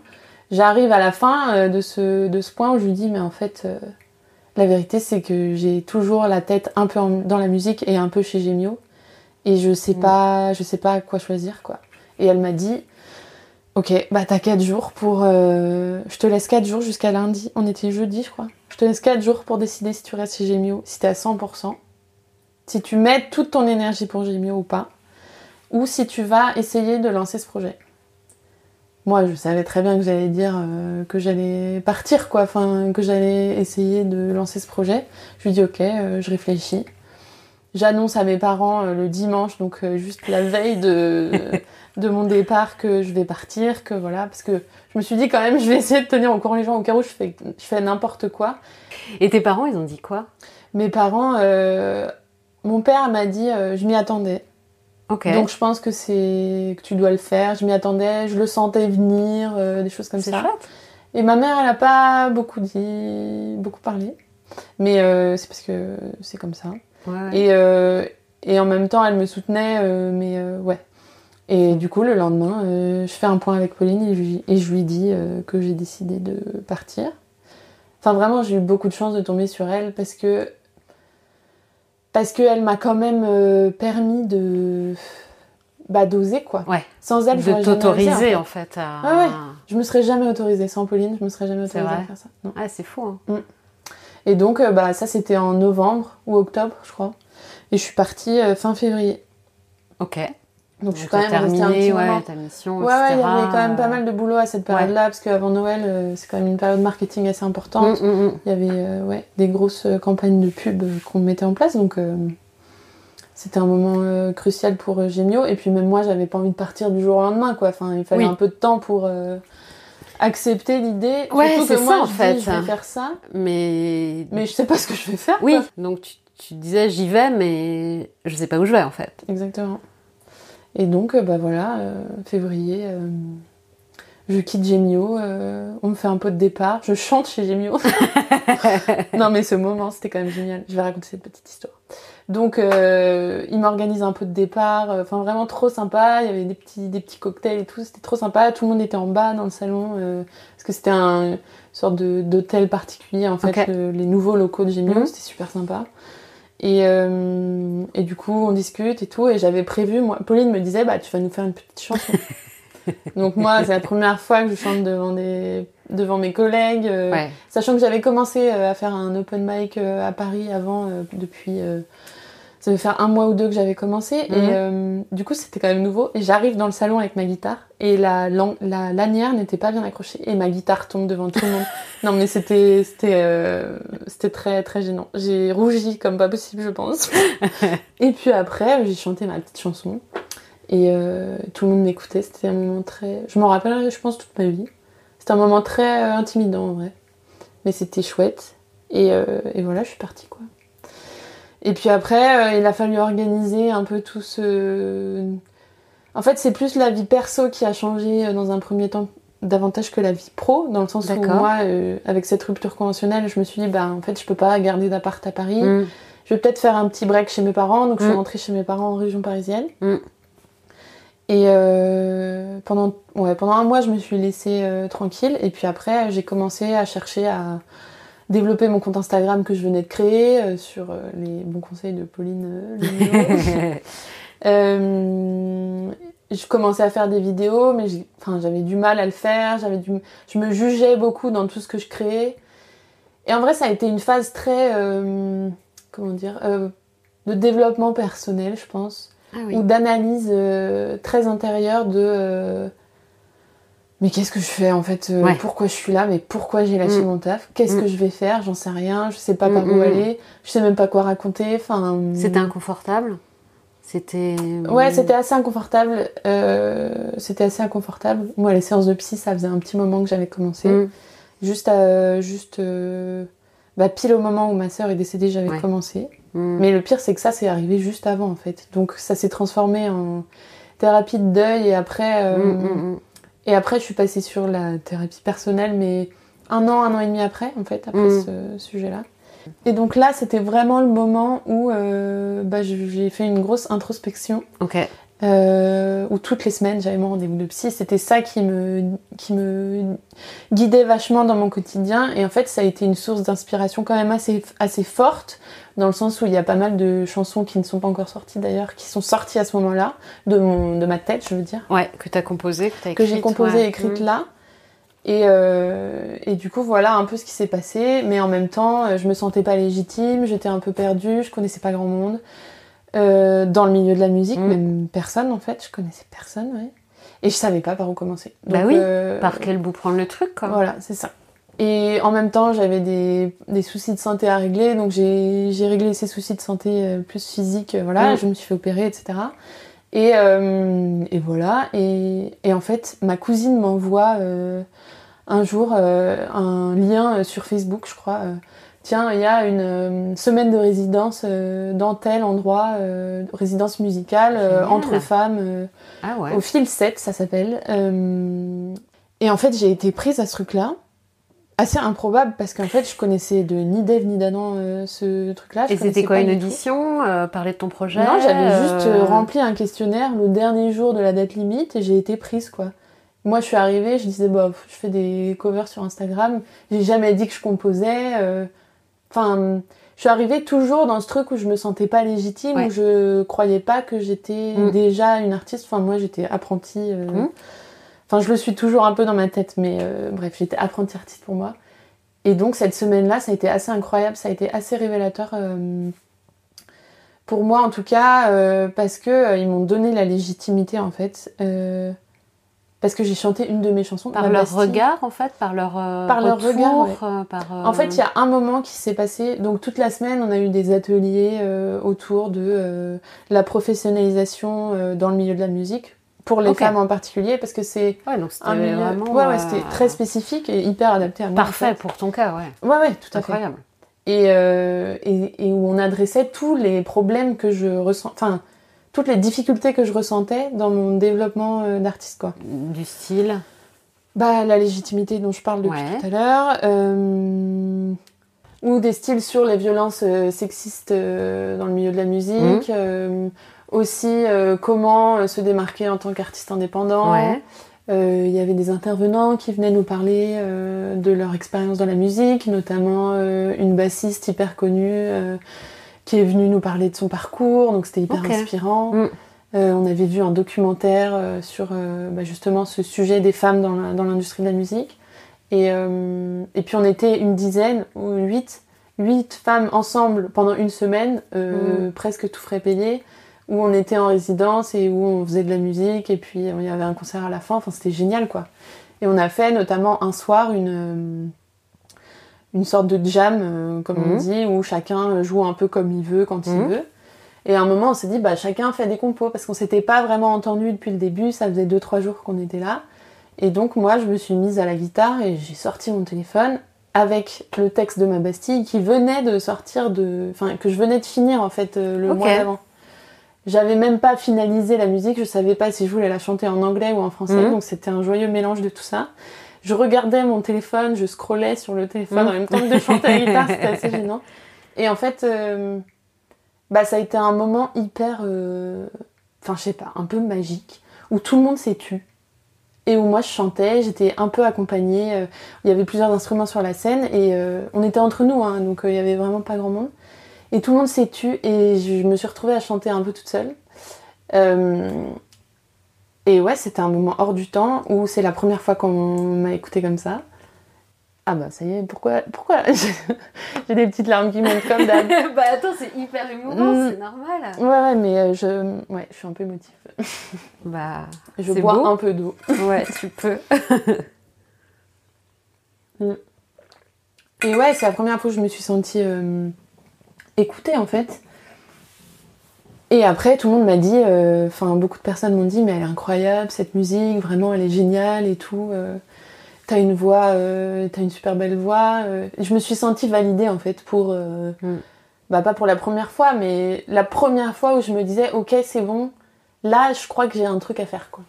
[SPEAKER 2] j'arrive à la fin de, ce, de ce point où je lui dis, mais en fait, la vérité, c'est que j'ai toujours la tête un peu en- dans la musique et un peu chez Gemio. Et je sais
[SPEAKER 1] Mm.
[SPEAKER 2] pas, je sais pas quoi choisir, quoi. Et elle m'a dit, ok, bah t'as 4 jours pour... euh, je te laisse 4 jours jusqu'à lundi. On était jeudi, je crois. Je te laisse 4 jours pour décider si tu restes chez Gemio, si t'es à 100%. Si tu mets toute ton énergie pour Gemio ou pas. Ou si tu vas essayer de lancer ce projet. Moi, je savais très bien que j'allais dire euh, que j'allais partir, quoi. Enfin, que j'allais essayer de lancer ce projet. Je lui dis, ok, euh, je réfléchis. J'annonce à mes parents euh, le dimanche, donc juste la veille de, de mon départ, que je vais partir, que voilà, parce que je me suis dit quand même, je vais essayer de tenir au courant les gens au cas où je fais, je fais n'importe quoi.
[SPEAKER 1] Et tes parents, ils ont dit quoi?
[SPEAKER 2] Mes parents, mon père m'a dit, je m'y attendais. Donc je pense que c'est que tu dois le faire. Je m'y attendais, je le sentais venir, euh, des choses comme ça.
[SPEAKER 1] chouette.
[SPEAKER 2] Et ma mère, elle a pas beaucoup dit, beaucoup parlé, mais euh, c'est parce que c'est comme ça.
[SPEAKER 1] Ouais.
[SPEAKER 2] Et, euh, et en même temps, elle me soutenait, mais ouais. Et du coup, le lendemain, je fais un point avec Pauline et je, lui- et je lui dis que j'ai décidé de partir. Enfin, vraiment, j'ai eu beaucoup de chance de tomber sur elle parce que parce qu'elle m'a quand même euh, permis de bah, d'oser quoi.
[SPEAKER 1] Ouais.
[SPEAKER 2] Sans elle,
[SPEAKER 1] De
[SPEAKER 2] jamais osé,
[SPEAKER 1] t'autoriser
[SPEAKER 2] en
[SPEAKER 1] en fait à.
[SPEAKER 2] Ah ouais. Je me serais jamais autorisée sans Pauline, je me serais jamais autorisée à faire ça. Non.
[SPEAKER 1] Ah, c'est fou. Hein.
[SPEAKER 2] Et donc, euh, bah, ça, c'était en novembre ou octobre, je crois. Et je suis partie euh, fin février.
[SPEAKER 1] Ok.
[SPEAKER 2] Donc, je suis quand même un
[SPEAKER 1] terminé
[SPEAKER 2] petit
[SPEAKER 1] ouais,
[SPEAKER 2] moment.
[SPEAKER 1] ta mission.
[SPEAKER 2] Ouais, ouais, il y avait quand même pas mal de boulot à cette période-là, parce qu'avant Noël, euh, c'est quand même une période marketing assez importante.
[SPEAKER 1] Mm, mm, mm.
[SPEAKER 2] Il y avait euh, ouais, des grosses euh, campagnes de pub qu'on mettait en place, donc euh, c'était un moment crucial pour Gemio. Et puis même moi, j'avais pas envie de partir du jour au lendemain, quoi. Enfin, il fallait
[SPEAKER 1] Oui.
[SPEAKER 2] un peu de temps pour accepter l'idée.
[SPEAKER 1] Ouais,
[SPEAKER 2] Surtout
[SPEAKER 1] c'est
[SPEAKER 2] que moi,
[SPEAKER 1] ça, en
[SPEAKER 2] je dis,
[SPEAKER 1] fait.
[SPEAKER 2] je vais faire ça,
[SPEAKER 1] Mais.
[SPEAKER 2] mais je sais pas ce que je vais faire.
[SPEAKER 1] Oui,
[SPEAKER 2] quoi.
[SPEAKER 1] donc tu, tu disais j'y vais, mais je sais pas où je vais en fait.
[SPEAKER 2] Exactement. Et donc, euh, bah voilà, euh, février, euh, je quitte Gemio, on me fait un pot de départ, je chante chez Gemio. non, mais ce moment, c'était quand même génial. Je vais raconter cette petite histoire. Donc, euh, il m'organise un pot de départ, euh, enfin vraiment trop sympa. Il y avait des petits, des petits cocktails et tout, c'était trop sympa. Tout le monde était en bas dans le salon, euh, parce que c'était un une sorte d'hôtel particulier, en fait, le- les nouveaux locaux de Gemio,
[SPEAKER 1] Mhm.
[SPEAKER 2] c'était super sympa. Et, euh, et du coup, on discute et tout. Et j'avais prévu, moi, Pauline me disait, bah, tu vas nous faire une petite chanson. Donc, moi, c'est la première fois que je chante devant, des, devant mes collègues. euh,
[SPEAKER 1] Ouais.
[SPEAKER 2] Sachant que j'avais commencé euh, à faire un open mic euh, à Paris avant, euh, depuis. Ça devait faire un mois ou deux que j'avais commencé.
[SPEAKER 1] Mhm.
[SPEAKER 2] Et euh, du coup, c'était quand même nouveau. Et j'arrive dans le salon avec ma guitare. Et la, lan- la lanière n'était pas bien accrochée. Et ma guitare tombe devant tout le monde. non, mais c'était c'était euh, c'était très, très gênant. J'ai rougi comme pas possible, je pense. et puis après, j'ai chanté ma petite chanson. Et euh, tout le monde m'écoutait. C'était un moment très. Je m'en rappellerai, je pense, toute ma vie. C'était un moment très intimidant en vrai. Mais c'était chouette. Et, et voilà, je suis partie quoi. Et puis après, euh, il a fallu organiser un peu tout ce. En fait, c'est plus la vie perso qui a changé euh, dans un premier temps davantage que la vie pro, dans le sens où moi, euh, avec cette rupture conventionnelle, je me suis dit, bah en fait, je peux pas garder d'appart à Paris.
[SPEAKER 1] Mm.
[SPEAKER 2] Je vais peut-être faire un petit break chez mes parents, donc je suis
[SPEAKER 1] Mm.
[SPEAKER 2] rentrée chez mes parents en région parisienne.
[SPEAKER 1] Mm.
[SPEAKER 2] Et euh, pendant, ouais, pendant un mois, je me suis laissée tranquille. Et puis après, j'ai commencé à chercher à développer mon compte Instagram que je venais de créer euh, sur euh, les bons conseils de Pauline euh. Euh, je commençais à faire des vidéos, mais j'avais du mal à le faire. J'avais du, je me jugeais beaucoup dans tout ce que je créais. Et en vrai, ça a été une phase très, comment dire, de développement personnel, je pense,
[SPEAKER 1] Ah oui.
[SPEAKER 2] ou d'analyse très intérieure de. Euh, mais qu'est-ce que je fais en fait euh,
[SPEAKER 1] Ouais.
[SPEAKER 2] Pourquoi je suis là Mais pourquoi j'ai lâché
[SPEAKER 1] Mm.
[SPEAKER 2] mon taf? Qu'est-ce
[SPEAKER 1] Mm.
[SPEAKER 2] que je vais faire? J'en sais rien. Je sais pas par
[SPEAKER 1] Mm,
[SPEAKER 2] où
[SPEAKER 1] mm.
[SPEAKER 2] aller. Je sais même pas quoi raconter. Enfin.
[SPEAKER 1] C'était inconfortable? C'était.
[SPEAKER 2] Ouais, c'était assez inconfortable. euh, c'était assez inconfortable. Moi, les séances de psy, ça faisait un petit moment que j'avais commencé.
[SPEAKER 1] Mm.
[SPEAKER 2] Juste, à, juste euh, bah, pile au moment où ma sœur est décédée, j'avais
[SPEAKER 1] Ouais.
[SPEAKER 2] commencé.
[SPEAKER 1] Mm.
[SPEAKER 2] Mais le pire, c'est que ça, c'est arrivé juste avant, en fait. Donc, ça s'est transformé en thérapie de deuil. Et après, euh. Et après, je suis passée sur la thérapie personnelle, mais un an, un an et demi après, en fait, après
[SPEAKER 1] Mm.
[SPEAKER 2] ce sujet-là. Et donc là, c'était vraiment le moment où euh, bah, j'ai fait une grosse introspection.
[SPEAKER 1] Ok.
[SPEAKER 2] Euh, où toutes les semaines j'avais mon rendez-vous de psy. C'était ça qui me, qui me guidait vachement dans mon quotidien. Et en fait, ça a été une source d'inspiration quand même assez, assez forte, dans le sens où il y a pas mal de chansons qui ne sont pas encore sorties d'ailleurs, qui sont sorties à ce moment-là, de, mon, de ma tête, je veux dire,
[SPEAKER 1] Ouais, que t'as composé, que t'as
[SPEAKER 2] que
[SPEAKER 1] écrit.
[SPEAKER 2] j'ai composées et écrites là. Et, euh, et du coup, voilà un peu ce qui s'est passé. Mais en même temps, euh, je me sentais pas légitime, j'étais un peu perdue, je connaissais pas grand monde. Euh, dans le milieu de la musique,
[SPEAKER 1] Mm.
[SPEAKER 2] même personne en fait, je connaissais personne, ouais. Et je savais pas par où commencer.
[SPEAKER 1] Bah oui,
[SPEAKER 2] euh,
[SPEAKER 1] Par quel bout prendre le truc, quoi.
[SPEAKER 2] Voilà, c'est ça. Et en même temps, j'avais des, des soucis de santé à régler, donc j'ai j'ai réglé ces soucis de santé euh, plus physiques, euh, voilà,
[SPEAKER 1] Mm.
[SPEAKER 2] je me suis fait opérer, etc. Et, euh, et voilà, et, et en fait, ma cousine m'envoie euh, un jour euh, un lien euh, sur Facebook, je crois. Tiens, il y a une euh, semaine de résidence euh, dans tel endroit, euh, résidence musicale, euh, entre femmes.
[SPEAKER 1] Ah ouais.
[SPEAKER 2] au fil 7, ça s'appelle. Euh, Et en fait, j'ai été prise à ce truc-là. Assez improbable parce qu'en fait, je connaissais de ni d'Ève ni d'Adam euh, ce truc-là. Je
[SPEAKER 1] Et c'était quoi une audition euh, Parler de ton projet
[SPEAKER 2] Non, j'avais juste
[SPEAKER 1] euh,
[SPEAKER 2] rempli un questionnaire le dernier jour de la date limite et j'ai été prise quoi. Moi, je suis arrivée, je disais bah, je fais des covers sur Instagram. J'ai jamais dit que je composais. Enfin, je suis arrivée toujours dans ce truc où je me sentais pas légitime, où je croyais pas que j'étais mm. déjà une artiste. Enfin, moi, j'étais apprentie. Mm. Enfin, je le suis toujours un peu dans ma tête, mais euh, bref, j'étais apprentie artiste pour moi. Et donc, cette semaine-là, ça a été assez incroyable, ça a été assez révélateur. Euh, pour moi, en tout cas, parce que ils m'ont donné la légitimité, en fait parce que j'ai chanté une de mes chansons.
[SPEAKER 1] Par leur regard, en fait, par leur euh, par leur regard. Euh, par,
[SPEAKER 2] En fait, il y a un moment qui s'est passé. Donc toute la semaine, on a eu des ateliers euh, autour de la professionnalisation dans le milieu de la musique pour les femmes en particulier, parce que c'est
[SPEAKER 1] ouais, donc c'était vraiment
[SPEAKER 2] ouais, ouais, c'était très spécifique et hyper adapté à moi.
[SPEAKER 1] Parfait pour ton cas, ouais.
[SPEAKER 2] Ouais, ouais, tout à Incroyable. fait. Et, et, et où on adressait tous les problèmes que je ressens. Enfin toutes les difficultés que je ressentais dans mon développement euh, d'artiste, quoi.
[SPEAKER 1] Du style?
[SPEAKER 2] Bah, la légitimité dont je parle depuis tout à l'heure. Euh, ou des styles sur les violences euh, sexistes dans le milieu de la musique. Mmh. Aussi, comment se démarquer en tant qu'artiste indépendant. Il y avait des intervenants qui venaient nous parler de leur expérience dans la musique, notamment une bassiste hyper connue qui est venu nous parler de son parcours, donc c'était hyper inspirant. Mm. Euh, on avait vu un documentaire euh, sur euh, bah, justement ce sujet des femmes dans l'industrie de la musique. Et, et, puis on était une dizaine ou huit, huit femmes ensemble pendant une semaine, mm. presque tout frais payé, où on était en résidence et où on faisait de la musique et puis il y avait un concert à la fin. Enfin, c'était génial quoi. Et on a fait notamment un soir une une sorte de jam, euh, comme on mhm. dit, où chacun joue un peu comme il veut, quand il mhm. veut. Et à un moment, on s'est dit, bah, chacun fait des compos, parce qu'on s'était pas vraiment entendu depuis le début, ça faisait 2-3 jours qu'on était là. Et donc, moi, je me suis mise à la guitare et j'ai sorti mon téléphone avec le texte de ma Bastille qui venait de sortir de. Enfin, que je venais de finir, en fait, euh, le mois d'avant. J'avais même pas finalisé la musique, je savais pas si je voulais la chanter en anglais ou en français, mhm. donc c'était un joyeux mélange de tout ça je regardais mon téléphone, je scrollais sur le téléphone en même temps que de chanter la guitare, c'était assez gênant. Et en fait, euh, bah, ça a été un moment hyper, euh, enfin, je sais pas, un peu magique, où tout le monde s'est tu. Et où moi je chantais, j'étais un peu accompagnée. Euh, il y avait plusieurs instruments sur la scène et on était entre nous, hein, donc il y avait vraiment pas grand monde. Et tout le monde s'est tu et je me suis retrouvée à chanter un peu toute seule. Et ouais, c'était un moment hors du temps où c'est la première fois qu'on m'a écouté comme ça. Ah bah ça y est, pourquoi, pourquoi j'ai des petites larmes qui montent comme d'hab
[SPEAKER 1] Bah attends, c'est hyper émouvant, mm. c'est normal.
[SPEAKER 2] Ouais, ouais, mais euh, je, ouais, je suis un peu émotive.
[SPEAKER 1] bah,
[SPEAKER 2] je bois un peu d'eau.
[SPEAKER 1] Ouais, tu peux.
[SPEAKER 2] Mm. Et ouais, c'est la première fois que je me suis sentie euh, écoutée en fait. Et après, tout le monde m'a dit, euh, enfin, beaucoup de personnes m'ont dit, mais elle est incroyable, cette musique, vraiment, elle est géniale et tout. Euh, t'as une voix, euh, t'as une super belle voix. je me suis sentie validée, en fait, pour. Mm. Bah, pas pour la première fois, mais la première fois où je me disais, ok, c'est bon, là, je crois que j'ai un truc à faire, quoi.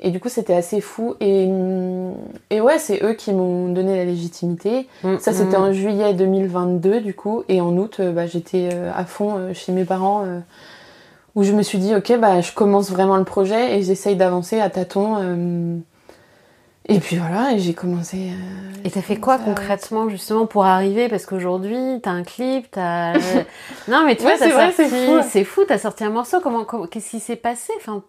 [SPEAKER 2] Et du coup, c'était assez fou. Et, et ouais, c'est eux qui m'ont donné la légitimité. Mm. Ça, c'était en juillet 2022, du coup. Et en août, bah, j'étais à fond chez mes parents où je me suis dit, ok, bah, je commence vraiment le projet et j'essaye d'avancer à tâtons. Euh, et puis voilà, et j'ai commencé.
[SPEAKER 1] Euh, et t'as fait quoi concrètement justement pour arriver? Parce qu'aujourd'hui, t'as un clip, t'as. non, mais tu vois, t'as sorti. C'est fou, t'as sorti un morceau. Comment, qu'est-ce qui s'est passé? Enfin,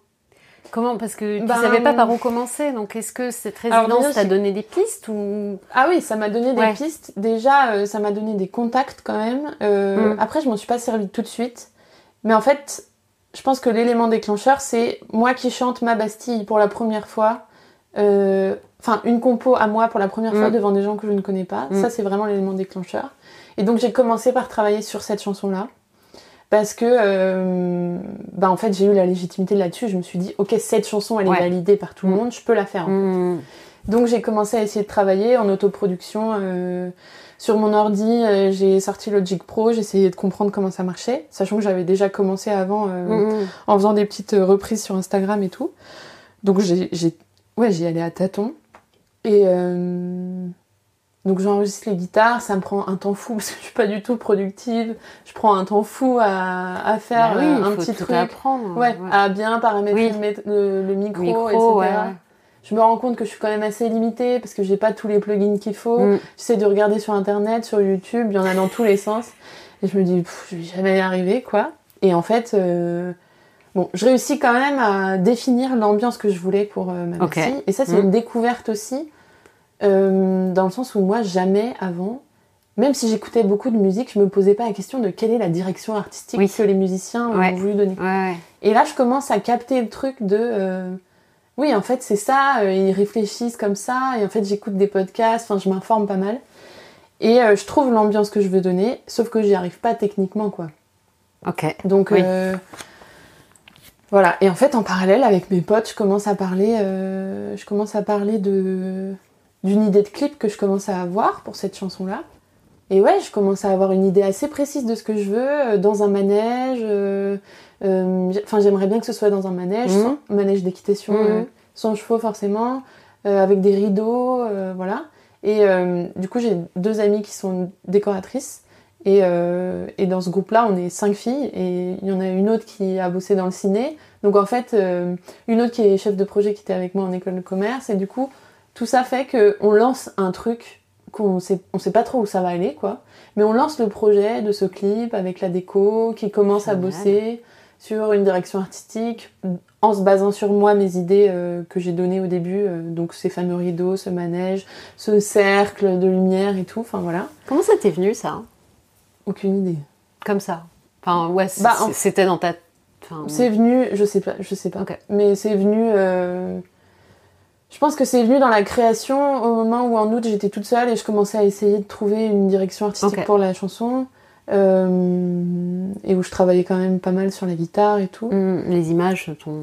[SPEAKER 1] comment Parce que tu ben, savais pas par où commencer. Donc, est-ce que cette résidence t'a donné des pistes ou?
[SPEAKER 2] Ah oui, ça m'a donné des pistes. Déjà, euh, ça m'a donné des contacts quand même. Mm. Après, je m'en suis pas servi tout de suite. Mais en fait, je pense que l'élément déclencheur, c'est moi qui chante ma Bastille pour la première fois. Euh, enfin, une compo à moi pour la première fois mm. devant des gens que je ne connais pas. Mm. Ça, c'est vraiment l'élément déclencheur. Et donc, j'ai commencé par travailler sur cette chanson-là. Parce que, euh, bah, en fait, j'ai eu la légitimité là-dessus. Je me suis dit, ok, cette chanson, elle est validée par tout le mm. monde, je peux la faire. Donc, j'ai commencé à essayer de travailler en autoproduction. Euh, sur mon ordi, euh, j'ai sorti Logic Pro, j'ai essayé de comprendre comment ça marchait, sachant que j'avais déjà commencé avant mm, en faisant des petites reprises sur Instagram et tout. Donc j'ai, ouais, j'y allais à tâtons. Et donc j'enregistre les guitares, ça me prend un temps fou parce que je suis pas du tout productive. Je prends un temps fou à, faire bah un petit truc,
[SPEAKER 1] apprendre,
[SPEAKER 2] ouais, à bien paramétrer le, micro, etc je me rends compte que je suis quand même assez limitée parce que j'ai pas tous les plugins qu'il faut. Mm. J'essaie de regarder sur internet, sur YouTube, il y en a dans tous les sens. Et je me dis, je vais jamais y arriver, quoi. Et en fait, euh, bon, je réussis quand même à définir l'ambiance que je voulais pour euh, ma
[SPEAKER 1] Ok.
[SPEAKER 2] Bastille. Et ça, c'est
[SPEAKER 1] Mhm.
[SPEAKER 2] une découverte aussi, euh, dans le sens où moi, jamais avant, même si j'écoutais beaucoup de musique, je me posais pas la question de quelle est la direction artistique
[SPEAKER 1] Oui.
[SPEAKER 2] que les musiciens
[SPEAKER 1] Ouais.
[SPEAKER 2] ont voulu donner.
[SPEAKER 1] Ouais, ouais.
[SPEAKER 2] Et là, je commence à capter le truc de. euh, oui, en fait, c'est ça, euh, ils réfléchissent comme ça, et en fait, j'écoute des podcasts, enfin, je m'informe pas mal. Et euh, je trouve l'ambiance que je veux donner, sauf que j'y arrive pas techniquement, quoi.
[SPEAKER 1] Ok.
[SPEAKER 2] Donc,
[SPEAKER 1] Oui.
[SPEAKER 2] voilà. Et en fait, en parallèle, avec mes potes, je commence à parler, je commence à parler de d'une idée de clip que je commence à avoir pour cette chanson-là. Et ouais, je commence à avoir une idée assez précise de ce que je veux euh, dans un manège. euh, euh, Enfin, j'aimerais bien que ce soit dans un manège,
[SPEAKER 1] Mhm.
[SPEAKER 2] sans, manège d'équitation, euh, sans chevaux forcément, avec des rideaux, voilà. Et du coup, j'ai deux amies qui sont décoratrices. Et, et dans ce groupe-là, on est cinq filles et il y en a une autre qui a bossé dans le ciné. Donc en fait, une autre qui est chef de projet qui était avec moi en école de commerce. Et du coup, tout ça fait qu'on lance un truc qu'on sait, on sait pas trop où ça va aller, quoi. Mais on lance le projet de ce clip avec la déco qui commence à bosser sur une direction artistique en se basant sur moi, mes idées euh, que j'ai données au début. euh, donc ces fameux rideaux, ce manège, ce cercle de lumière et tout. Enfin voilà.
[SPEAKER 1] Comment ça t'est venu ça?
[SPEAKER 2] Aucune idée.
[SPEAKER 1] Comme ça? Enfin, ouais,
[SPEAKER 2] Bah, en-
[SPEAKER 1] c'était dans ta. Enfin,
[SPEAKER 2] C'est venu, je sais pas, je sais pas. Mais c'est venu. euh, Je pense que c'est venu dans la création au moment où en août j'étais toute seule et je commençais à essayer de trouver une direction artistique pour la chanson. euh, Et où je travaillais quand même pas mal sur la guitare et tout.
[SPEAKER 1] hum, les images sont,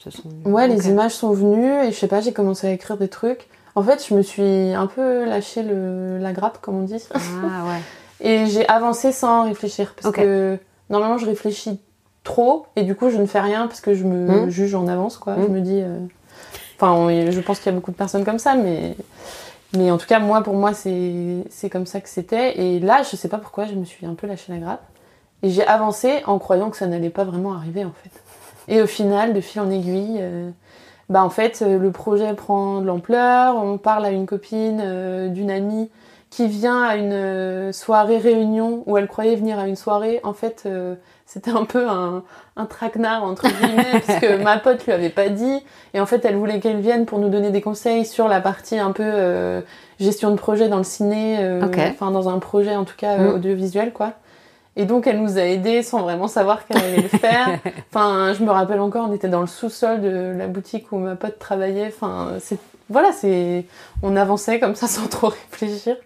[SPEAKER 1] se sont.
[SPEAKER 2] Ouais, les images sont venues et je sais pas, j'ai commencé à écrire des trucs. En fait, je me suis un peu lâché le... la grappe, comme on dit.
[SPEAKER 1] Ah ouais.
[SPEAKER 2] Et j'ai avancé sans réfléchir. Parce que normalement, je réfléchis trop et du coup, je ne fais rien parce que je me
[SPEAKER 1] Mm.
[SPEAKER 2] juge en avance, quoi.
[SPEAKER 1] Mm.
[SPEAKER 2] Je me dis. euh, Enfin, je pense qu'il y a beaucoup de personnes comme ça, mais. Mais en tout cas, moi, pour moi, c'est comme ça que c'était. Et là, je sais pas pourquoi, je me suis un peu lâché la grappe. Et j'ai avancé en croyant que ça n'allait pas vraiment arriver, en fait. Et au final, de fil en aiguille, euh, bah en fait, euh, le projet prend de l'ampleur. On parle à une copine euh, d'une amie qui vient à une soirée réunion où elle croyait venir à une soirée. En fait, c'était un peu un, un traquenard, entre guillemets, puisque ma pote lui avait pas dit. Et en fait, elle voulait qu'elle vienne pour nous donner des conseils sur la partie un peu euh, gestion de projet dans le ciné, euh, enfin dans un projet en tout cas euh,
[SPEAKER 1] Mm.
[SPEAKER 2] audiovisuel, quoi. Et donc, elle nous a aidés sans vraiment savoir qu'elle allait le faire. Enfin, je me rappelle encore, on était dans le sous-sol de la boutique où ma pote travaillait. Enfin, c'est voilà, c'est on avançait comme ça sans trop réfléchir.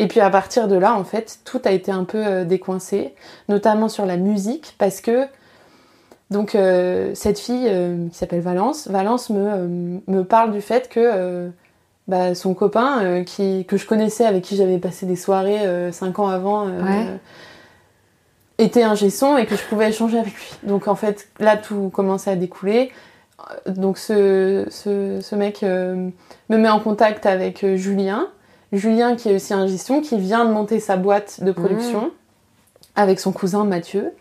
[SPEAKER 2] Et puis à partir de là, en fait, tout a été un peu euh, décoincé, notamment sur la musique, parce que donc euh, cette fille euh, qui s'appelle Valence, Valence me, euh, me parle du fait que bah, son copain, qui, que je connaissais, avec qui j'avais passé des soirées cinq ans avant,
[SPEAKER 1] Ouais.
[SPEAKER 2] était un son et que je pouvais échanger avec lui. Donc en fait, là, tout commençait à découler. Donc ce, ce, ce mec me met en contact avec Julien. Julien qui est aussi un gestion, qui vient de monter sa boîte de production avec son cousin Mathieu.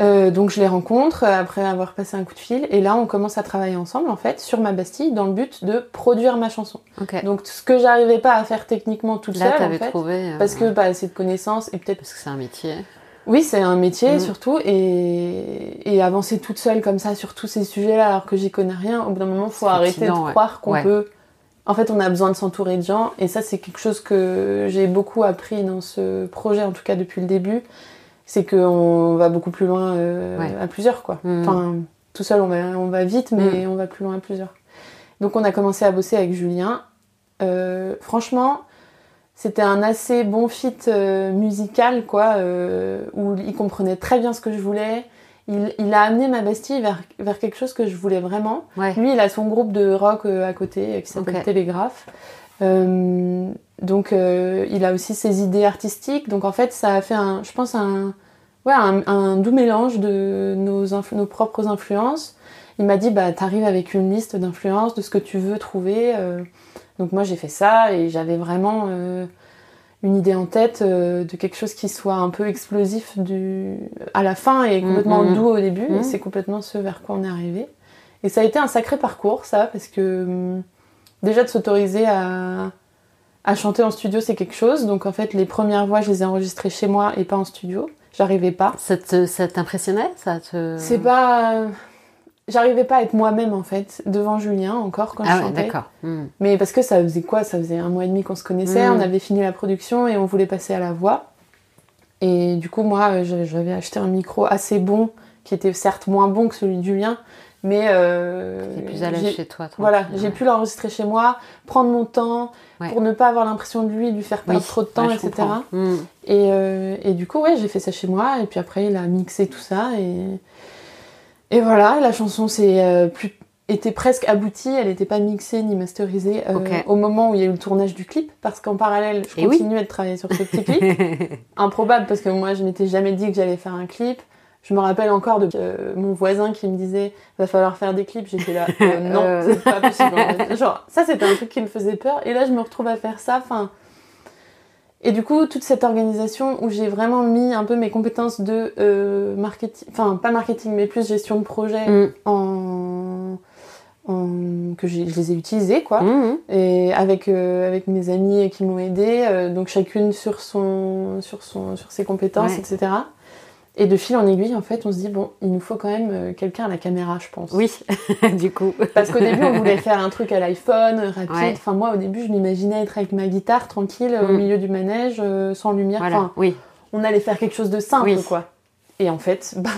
[SPEAKER 2] Euh, donc je les rencontre euh, après avoir passé un coup de fil et là on commence à travailler ensemble en fait sur ma Bastille dans le but de produire ma chanson. Donc ce que j'arrivais pas à faire techniquement toute
[SPEAKER 1] Là,
[SPEAKER 2] seule en fait,
[SPEAKER 1] trouvé. euh,
[SPEAKER 2] parce que pas assez de connaissances et peut-être
[SPEAKER 1] Parce que c'est un métier.
[SPEAKER 2] oui, c'est un métier
[SPEAKER 1] Mm.
[SPEAKER 2] surtout, et, et avancer toute seule comme ça sur tous ces sujets-là alors que j'y connais rien, au bout d'un moment, faut arrêter de
[SPEAKER 1] ouais.
[SPEAKER 2] croire qu'on
[SPEAKER 1] Ouais.
[SPEAKER 2] peut. En fait, on a besoin de s'entourer de gens, et ça, c'est quelque chose que j'ai beaucoup appris dans ce projet, en tout cas depuis le début. C'est qu'on va beaucoup plus loin euh,
[SPEAKER 1] Ouais.
[SPEAKER 2] à plusieurs, quoi.
[SPEAKER 1] Mm.
[SPEAKER 2] Enfin, tout seul, on va, on va vite, mais on va plus loin à plusieurs. Donc, on a commencé à bosser avec Julien. Euh, franchement, c'était un assez bon fit euh, musical, quoi, où il comprenait très bien ce que je voulais. Il, il a amené ma Bastille vers, vers quelque chose que je voulais vraiment.
[SPEAKER 1] Ouais.
[SPEAKER 2] Lui, il a son groupe de rock euh, à côté euh, qui s'appelle
[SPEAKER 1] Ok.
[SPEAKER 2] Télégraphe. Euh, donc, euh, il a aussi ses idées artistiques. Donc, en fait, ça a fait, un, je pense, un, ouais, un, un doux mélange de nos, nos propres influences. Il m'a dit, bah, t'arrives avec une liste d'influences, de ce que tu veux trouver. euh. Donc, moi, j'ai fait ça et j'avais vraiment une idée en tête euh, de quelque chose qui soit un peu explosif du... à la fin et complètement
[SPEAKER 1] Mm, mm,
[SPEAKER 2] doux au début.
[SPEAKER 1] Mm.
[SPEAKER 2] Et c'est complètement ce vers quoi on est arrivé. Et ça a été un sacré parcours, ça, parce que déjà de s'autoriser à, à chanter en studio, c'est quelque chose. Donc en fait, les premières voix, je les ai enregistrées chez moi et pas en studio. J'arrivais pas.
[SPEAKER 1] Ça t'impressionnait ça te...
[SPEAKER 2] C'est pas. J'arrivais pas à être moi-même en fait devant Julien encore quand
[SPEAKER 1] Ah
[SPEAKER 2] je
[SPEAKER 1] ouais,
[SPEAKER 2] chantais.
[SPEAKER 1] d'accord. Hmm.
[SPEAKER 2] Mais parce que ça faisait quoi? Ça faisait un mois et demi qu'on se connaissait,
[SPEAKER 1] Mm.
[SPEAKER 2] on avait fini la production et on voulait passer à la voix. Et du coup, moi, euh, j'avais acheté un micro assez bon, qui était certes moins bon que celui de Julien, mais. euh,
[SPEAKER 1] plus à l'aise chez toi.
[SPEAKER 2] Voilà, j'ai pu l'enregistrer chez moi, prendre mon temps,
[SPEAKER 1] Ouais.
[SPEAKER 2] pour ne pas avoir l'impression de lui, lui faire perdre
[SPEAKER 1] Oui,
[SPEAKER 2] trop de temps,
[SPEAKER 1] ouais,
[SPEAKER 2] etc.
[SPEAKER 1] Hmm.
[SPEAKER 2] Et, euh, et du coup, ouais, j'ai fait ça chez moi, et puis après, il a mixé tout ça, et, et voilà, la chanson s'est euh, plus était presque aboutie, elle n'était pas mixée ni masterisée euh, au moment où il y a eu le tournage du clip, parce qu'en parallèle, je
[SPEAKER 1] Et oui.
[SPEAKER 2] continuais de travailler sur ce petit clip. Improbable, parce que moi, je m'étais jamais dit que j'allais faire un clip. Je me rappelle encore de euh, mon voisin qui me disait va falloir faire des clips. J'étais là, euh, non, c'est pas possible. Genre, ça c'était un truc qui me faisait peur. Et là, je me retrouve à faire ça. Enfin, et du coup, toute cette organisation où j'ai vraiment mis un peu mes compétences de euh, marketing, enfin pas marketing, mais plus gestion de projet
[SPEAKER 1] Hmm.
[SPEAKER 2] en, en- que je les ai utilisées quoi
[SPEAKER 1] Hmm.
[SPEAKER 2] et avec euh, avec mes amis qui m'ont aidé euh, donc chacune sur son sur son sur ses compétences
[SPEAKER 1] Ouais.
[SPEAKER 2] etc et de fil en aiguille en fait on se dit bon il nous faut quand même euh, quelqu'un à la caméra je pense
[SPEAKER 1] Oui, du coup.
[SPEAKER 2] parce qu'au début on voulait faire un truc à l'iPhone euh, rapide
[SPEAKER 1] Ouais.
[SPEAKER 2] enfin moi au début je m'imaginais être avec ma guitare tranquille au
[SPEAKER 1] Mm.
[SPEAKER 2] milieu du manège euh, sans lumière
[SPEAKER 1] Voilà,
[SPEAKER 2] enfin
[SPEAKER 1] oui.
[SPEAKER 2] on allait faire quelque chose de simple
[SPEAKER 1] Oui.
[SPEAKER 2] quoi et en fait bah,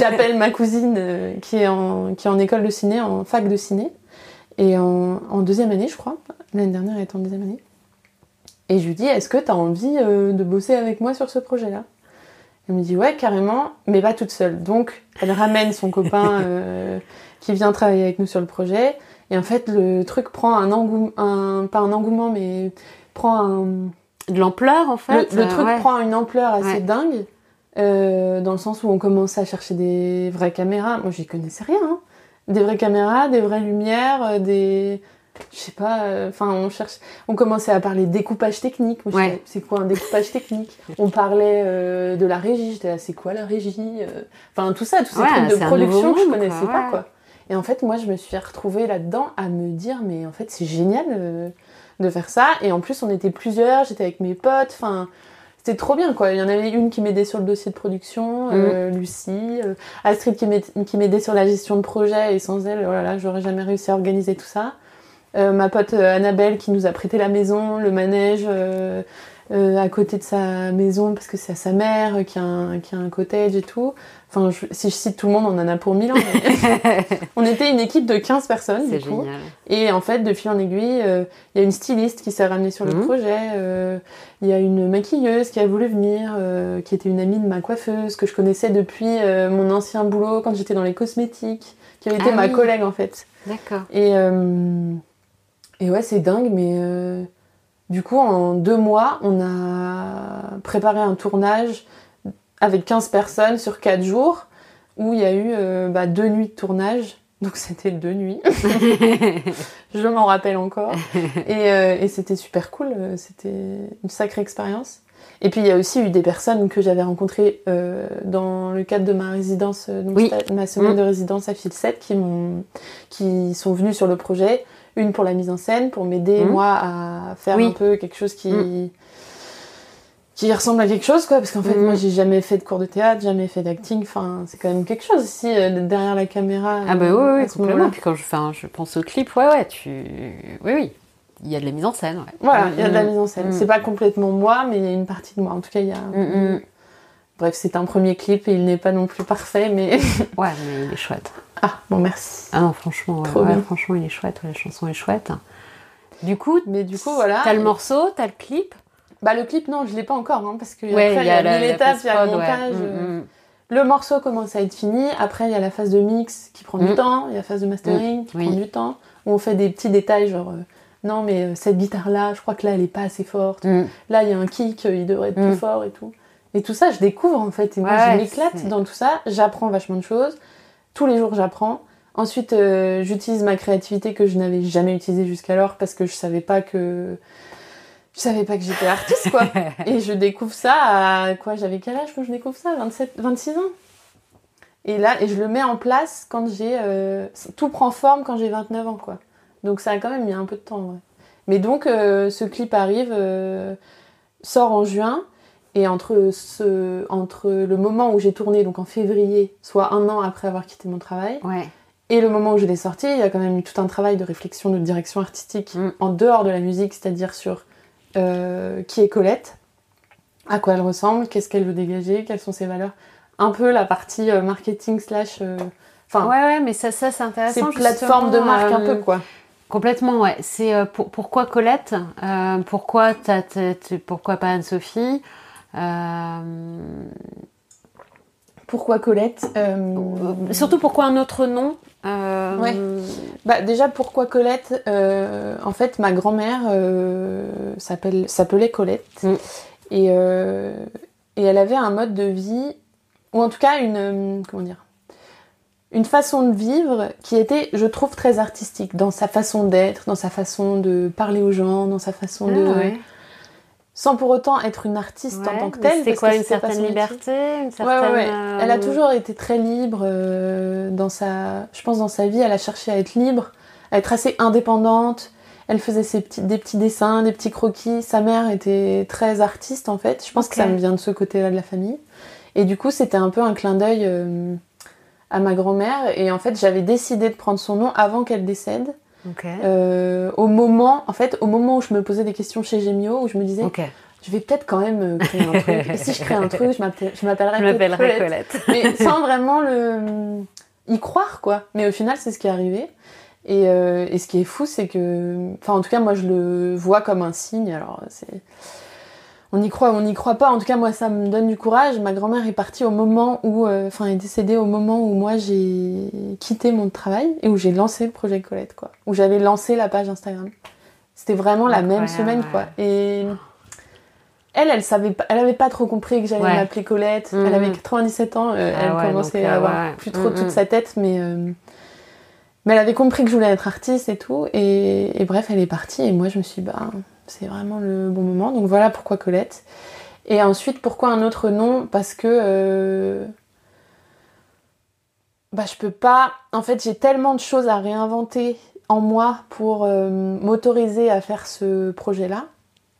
[SPEAKER 2] j'appelle ma cousine euh, qui est en qui est en école de ciné en fac de ciné et en, en deuxième année je crois l'année dernière elle était en deuxième année et je lui dis est-ce que tu as envie euh, de bosser avec moi sur ce projet là elle me dit ouais carrément mais pas toute seule donc elle ramène son copain euh, qui vient travailler avec nous sur le projet et en fait le truc prend un engouement un, pas un engouement mais prend un
[SPEAKER 1] De l'ampleur, en fait.
[SPEAKER 2] le, le
[SPEAKER 1] euh,
[SPEAKER 2] truc
[SPEAKER 1] ouais.
[SPEAKER 2] prend une ampleur assez
[SPEAKER 1] Ouais.
[SPEAKER 2] dingue, euh, dans le sens où on commence à chercher des vraies caméras. Moi, j'y connaissais rien. hein. Des vraies caméras, des vraies lumières, des. Je sais pas, euh, enfin, on cherche. On commençait à parler découpage technique.
[SPEAKER 1] Ouais.
[SPEAKER 2] c'est quoi un découpage technique? On parlait euh, de la régie. J'étais là, c'est quoi la régie euh? Enfin, tout ça, tous ces
[SPEAKER 1] Ouais,
[SPEAKER 2] trucs de production que je connaissais
[SPEAKER 1] quoi,
[SPEAKER 2] pas,
[SPEAKER 1] ouais.
[SPEAKER 2] quoi. Et en fait, moi, je me suis retrouvée là-dedans à me dire, mais en fait, c'est génial euh, de faire ça. Et en plus, on était plusieurs, j'étais avec mes potes, enfin, c'était trop bien, quoi. Il y en avait une qui m'aidait sur le dossier de production, euh, Lucie, euh, Astrid qui m'aid- qui m'aidait sur la gestion de projet, et sans elle, oh là là, j'aurais jamais réussi à organiser tout ça. Euh, ma pote euh, Annabelle qui nous a prêté la maison, le manège euh, à côté de sa maison parce que c'est à sa mère qui a un, qui a un cottage et tout. Enfin, je- si je cite tout le monde, on en a pour mille ans. mais- on était une équipe de 15 personnes
[SPEAKER 1] C'est
[SPEAKER 2] du coup.
[SPEAKER 1] génial.
[SPEAKER 2] Et en fait, de fil en aiguille, euh, il y a une styliste qui s'est ramenée sur le
[SPEAKER 1] Mhm.
[SPEAKER 2] projet. euh, Il y a une maquilleuse qui a voulu venir, euh, qui était une amie de ma coiffeuse, que je connaissais depuis mon ancien boulot quand j'étais dans les cosmétiques, qui avait été
[SPEAKER 1] Ah
[SPEAKER 2] ma
[SPEAKER 1] oui.
[SPEAKER 2] collègue en fait.
[SPEAKER 1] D'accord.
[SPEAKER 2] Et, et ouais, c'est dingue, mais euh, du coup, en deux mois, on a préparé un tournage avec 15 personnes sur 4 jours, où il y a eu euh, bah, deux nuits de tournage. Donc c'était deux nuits, je m'en rappelle encore. Et, euh, et c'était super cool, c'était une sacrée expérience. Et puis il y a aussi eu des personnes que j'avais rencontrées euh, dans le cadre de ma résidence, donc
[SPEAKER 1] Oui.
[SPEAKER 2] ma semaine
[SPEAKER 1] Mm.
[SPEAKER 2] de résidence à Filset, qui sont venues sur le projet. Une pour la mise en scène, pour m'aider
[SPEAKER 1] Mm.
[SPEAKER 2] moi à faire
[SPEAKER 1] Oui.
[SPEAKER 2] un peu quelque chose qui
[SPEAKER 1] Mm.
[SPEAKER 2] qui ressemble à quelque chose quoi, parce qu'en fait moi j'ai jamais fait de cours de théâtre, jamais fait d'acting. Enfin c'est quand même quelque chose ici euh, derrière la caméra.
[SPEAKER 1] Ah bah
[SPEAKER 2] euh,
[SPEAKER 1] oui, oui,
[SPEAKER 2] ce
[SPEAKER 1] complètement. Puis quand je, je pense au clip, ouais, ouais, tu... Oui, oui. Il y a de la mise en scène, ouais.
[SPEAKER 2] Voilà, il y a de la mise en scène. C'est pas complètement moi, mais il y a une partie de moi. En tout cas, il y a. Bref, c'est un premier clip et il n'est pas non plus parfait, mais.
[SPEAKER 1] Ouais, mais il est chouette.
[SPEAKER 2] ah, bon, merci.
[SPEAKER 1] Ah non, franchement,
[SPEAKER 2] Trop
[SPEAKER 1] ouais,
[SPEAKER 2] bien.
[SPEAKER 1] franchement, il est chouette. ouais, la chanson est chouette. Du coup,
[SPEAKER 2] Mais du coup, voilà.
[SPEAKER 1] t'as le morceau, t'as le clip?
[SPEAKER 2] Bah, le clip, non, je l'ai pas encore, hein, parce que après, il y a, mille étapes, il y a le montage.
[SPEAKER 1] Mm,
[SPEAKER 2] euh,
[SPEAKER 1] mm.
[SPEAKER 2] Le morceau commence à être fini. Après, il y a la phase de mix qui prend du
[SPEAKER 1] Mm.
[SPEAKER 2] temps. Il y a la phase de mastering qui
[SPEAKER 1] Oui.
[SPEAKER 2] prend du temps. Où on fait des petits détails, genre. euh, non, mais euh, cette guitare-là, je crois que là, elle est pas assez forte. Là, il y a un kick, euh, il devrait être plus fort et tout. Et tout ça, je découvre en fait. Et moi,
[SPEAKER 1] Ouais,
[SPEAKER 2] je m'éclate dans tout ça. J'apprends vachement de choses. Tous les jours, j'apprends. Ensuite, euh, j'utilise ma créativité que je n'avais jamais utilisée jusqu'alors parce que je savais pas que. Je savais pas que j'étais artiste, quoi. et je découvre ça à quoi? J'avais quel âge quand je découvre ça? 27, 26 ans Et là, et je le mets en place quand j'ai. euh, Tout prend forme quand j'ai 29 ans, quoi. Donc ça a quand même mis un peu de temps. Mais donc, euh, ce clip arrive, sort en juin. Et entre, ce, entre le moment où j'ai tourné, donc en février, soit un an après avoir quitté mon travail,
[SPEAKER 1] Ouais.
[SPEAKER 2] et le moment où je l'ai sorti, il y a quand même eu tout un travail de réflexion, de direction artistique
[SPEAKER 1] Mm.
[SPEAKER 2] en dehors de la musique, c'est-à-dire sur euh, qui est Colette, à quoi elle ressemble, qu'est-ce qu'elle veut dégager, quelles sont ses valeurs. Un peu la partie euh, marketing slash... euh, Enfin,
[SPEAKER 1] Ouais, ouais, mais ça, ça c'est
[SPEAKER 2] c'est
[SPEAKER 1] intéressant.
[SPEAKER 2] plateforme de marque un peu, quoi.
[SPEAKER 1] Complètement, ouais. C'est pour- pourquoi Colette? Pourquoi t'as- pourquoi pas Anne-Sophie?
[SPEAKER 2] Pourquoi Colette Euh,
[SPEAKER 1] euh, Surtout pourquoi un autre nom Euh,
[SPEAKER 2] Ouais. Bah, déjà, pourquoi Colette Euh, En fait, ma grand-mère euh, s'appelait Colette.
[SPEAKER 1] Mm.
[SPEAKER 2] Et, euh, et elle avait un mode de vie, ou en tout cas une. euh, Comment dire Une façon de vivre qui était, je trouve, très artistique dans sa façon d'être, dans sa façon de parler aux gens, dans sa façon de.
[SPEAKER 1] Ah, ouais.
[SPEAKER 2] Sans pour autant être une artiste en tant que telle. Parce
[SPEAKER 1] quoi
[SPEAKER 2] que
[SPEAKER 1] une certaine liberté, une certaine.
[SPEAKER 2] ouais, ouais.
[SPEAKER 1] euh,
[SPEAKER 2] Elle a toujours été très libre euh, dans sa. Je pense dans sa vie, elle a cherché à être libre, à être assez indépendante. Elle faisait ses petits, des petits dessins, des petits croquis. Sa mère était très artiste en fait. Je pense que ça me vient de ce côté-là de la famille. Et du coup, c'était un peu un clin d'œil euh, à ma grand-mère. Et en fait, j'avais décidé de prendre son nom avant qu'elle décède. Euh, au moment, en fait, au moment où je me posais des questions chez Gemio, où je me disais, je vais peut-être quand même euh, créer un truc. Et si je crée un truc, je m'appellerai Colette
[SPEAKER 1] Colette.
[SPEAKER 2] mais sans vraiment le y croire quoi. Mais au final, c'est ce qui est arrivé. Et, euh, et ce qui est fou, c'est que, enfin, en tout cas, moi, je le vois comme un signe. Alors, c'est, on y croit, ou on n'y croit pas. En tout cas, moi, ça me donne du courage. Ma grand-mère est partie au moment où, euh, enfin, est décédée au moment où moi j'ai quitté mon travail et où j'ai lancé le projet Colette, quoi. Où j'avais lancé la page Instagram. C'était vraiment la même semaine, quoi. Et elle, elle savait pas, elle avait pas trop compris que j'allais
[SPEAKER 1] Ouais.
[SPEAKER 2] m'appeler Colette. Elle avait 97 ans, euh,
[SPEAKER 1] Ah
[SPEAKER 2] elle
[SPEAKER 1] ouais,
[SPEAKER 2] commençait
[SPEAKER 1] donc,
[SPEAKER 2] à
[SPEAKER 1] euh,
[SPEAKER 2] avoir
[SPEAKER 1] ouais.
[SPEAKER 2] plus trop
[SPEAKER 1] Mhm.
[SPEAKER 2] toute sa tête, mais euh, mais elle avait compris que je voulais être artiste et tout. Et, et bref, elle est partie et moi je me suis dit, bah c'est vraiment le bon moment. Donc voilà pourquoi Colette. Et ensuite pourquoi un autre nom? Parce que euh, bah je peux pas. En fait, j'ai tellement de choses à réinventer en moi pour euh, m'autoriser à faire ce projet-là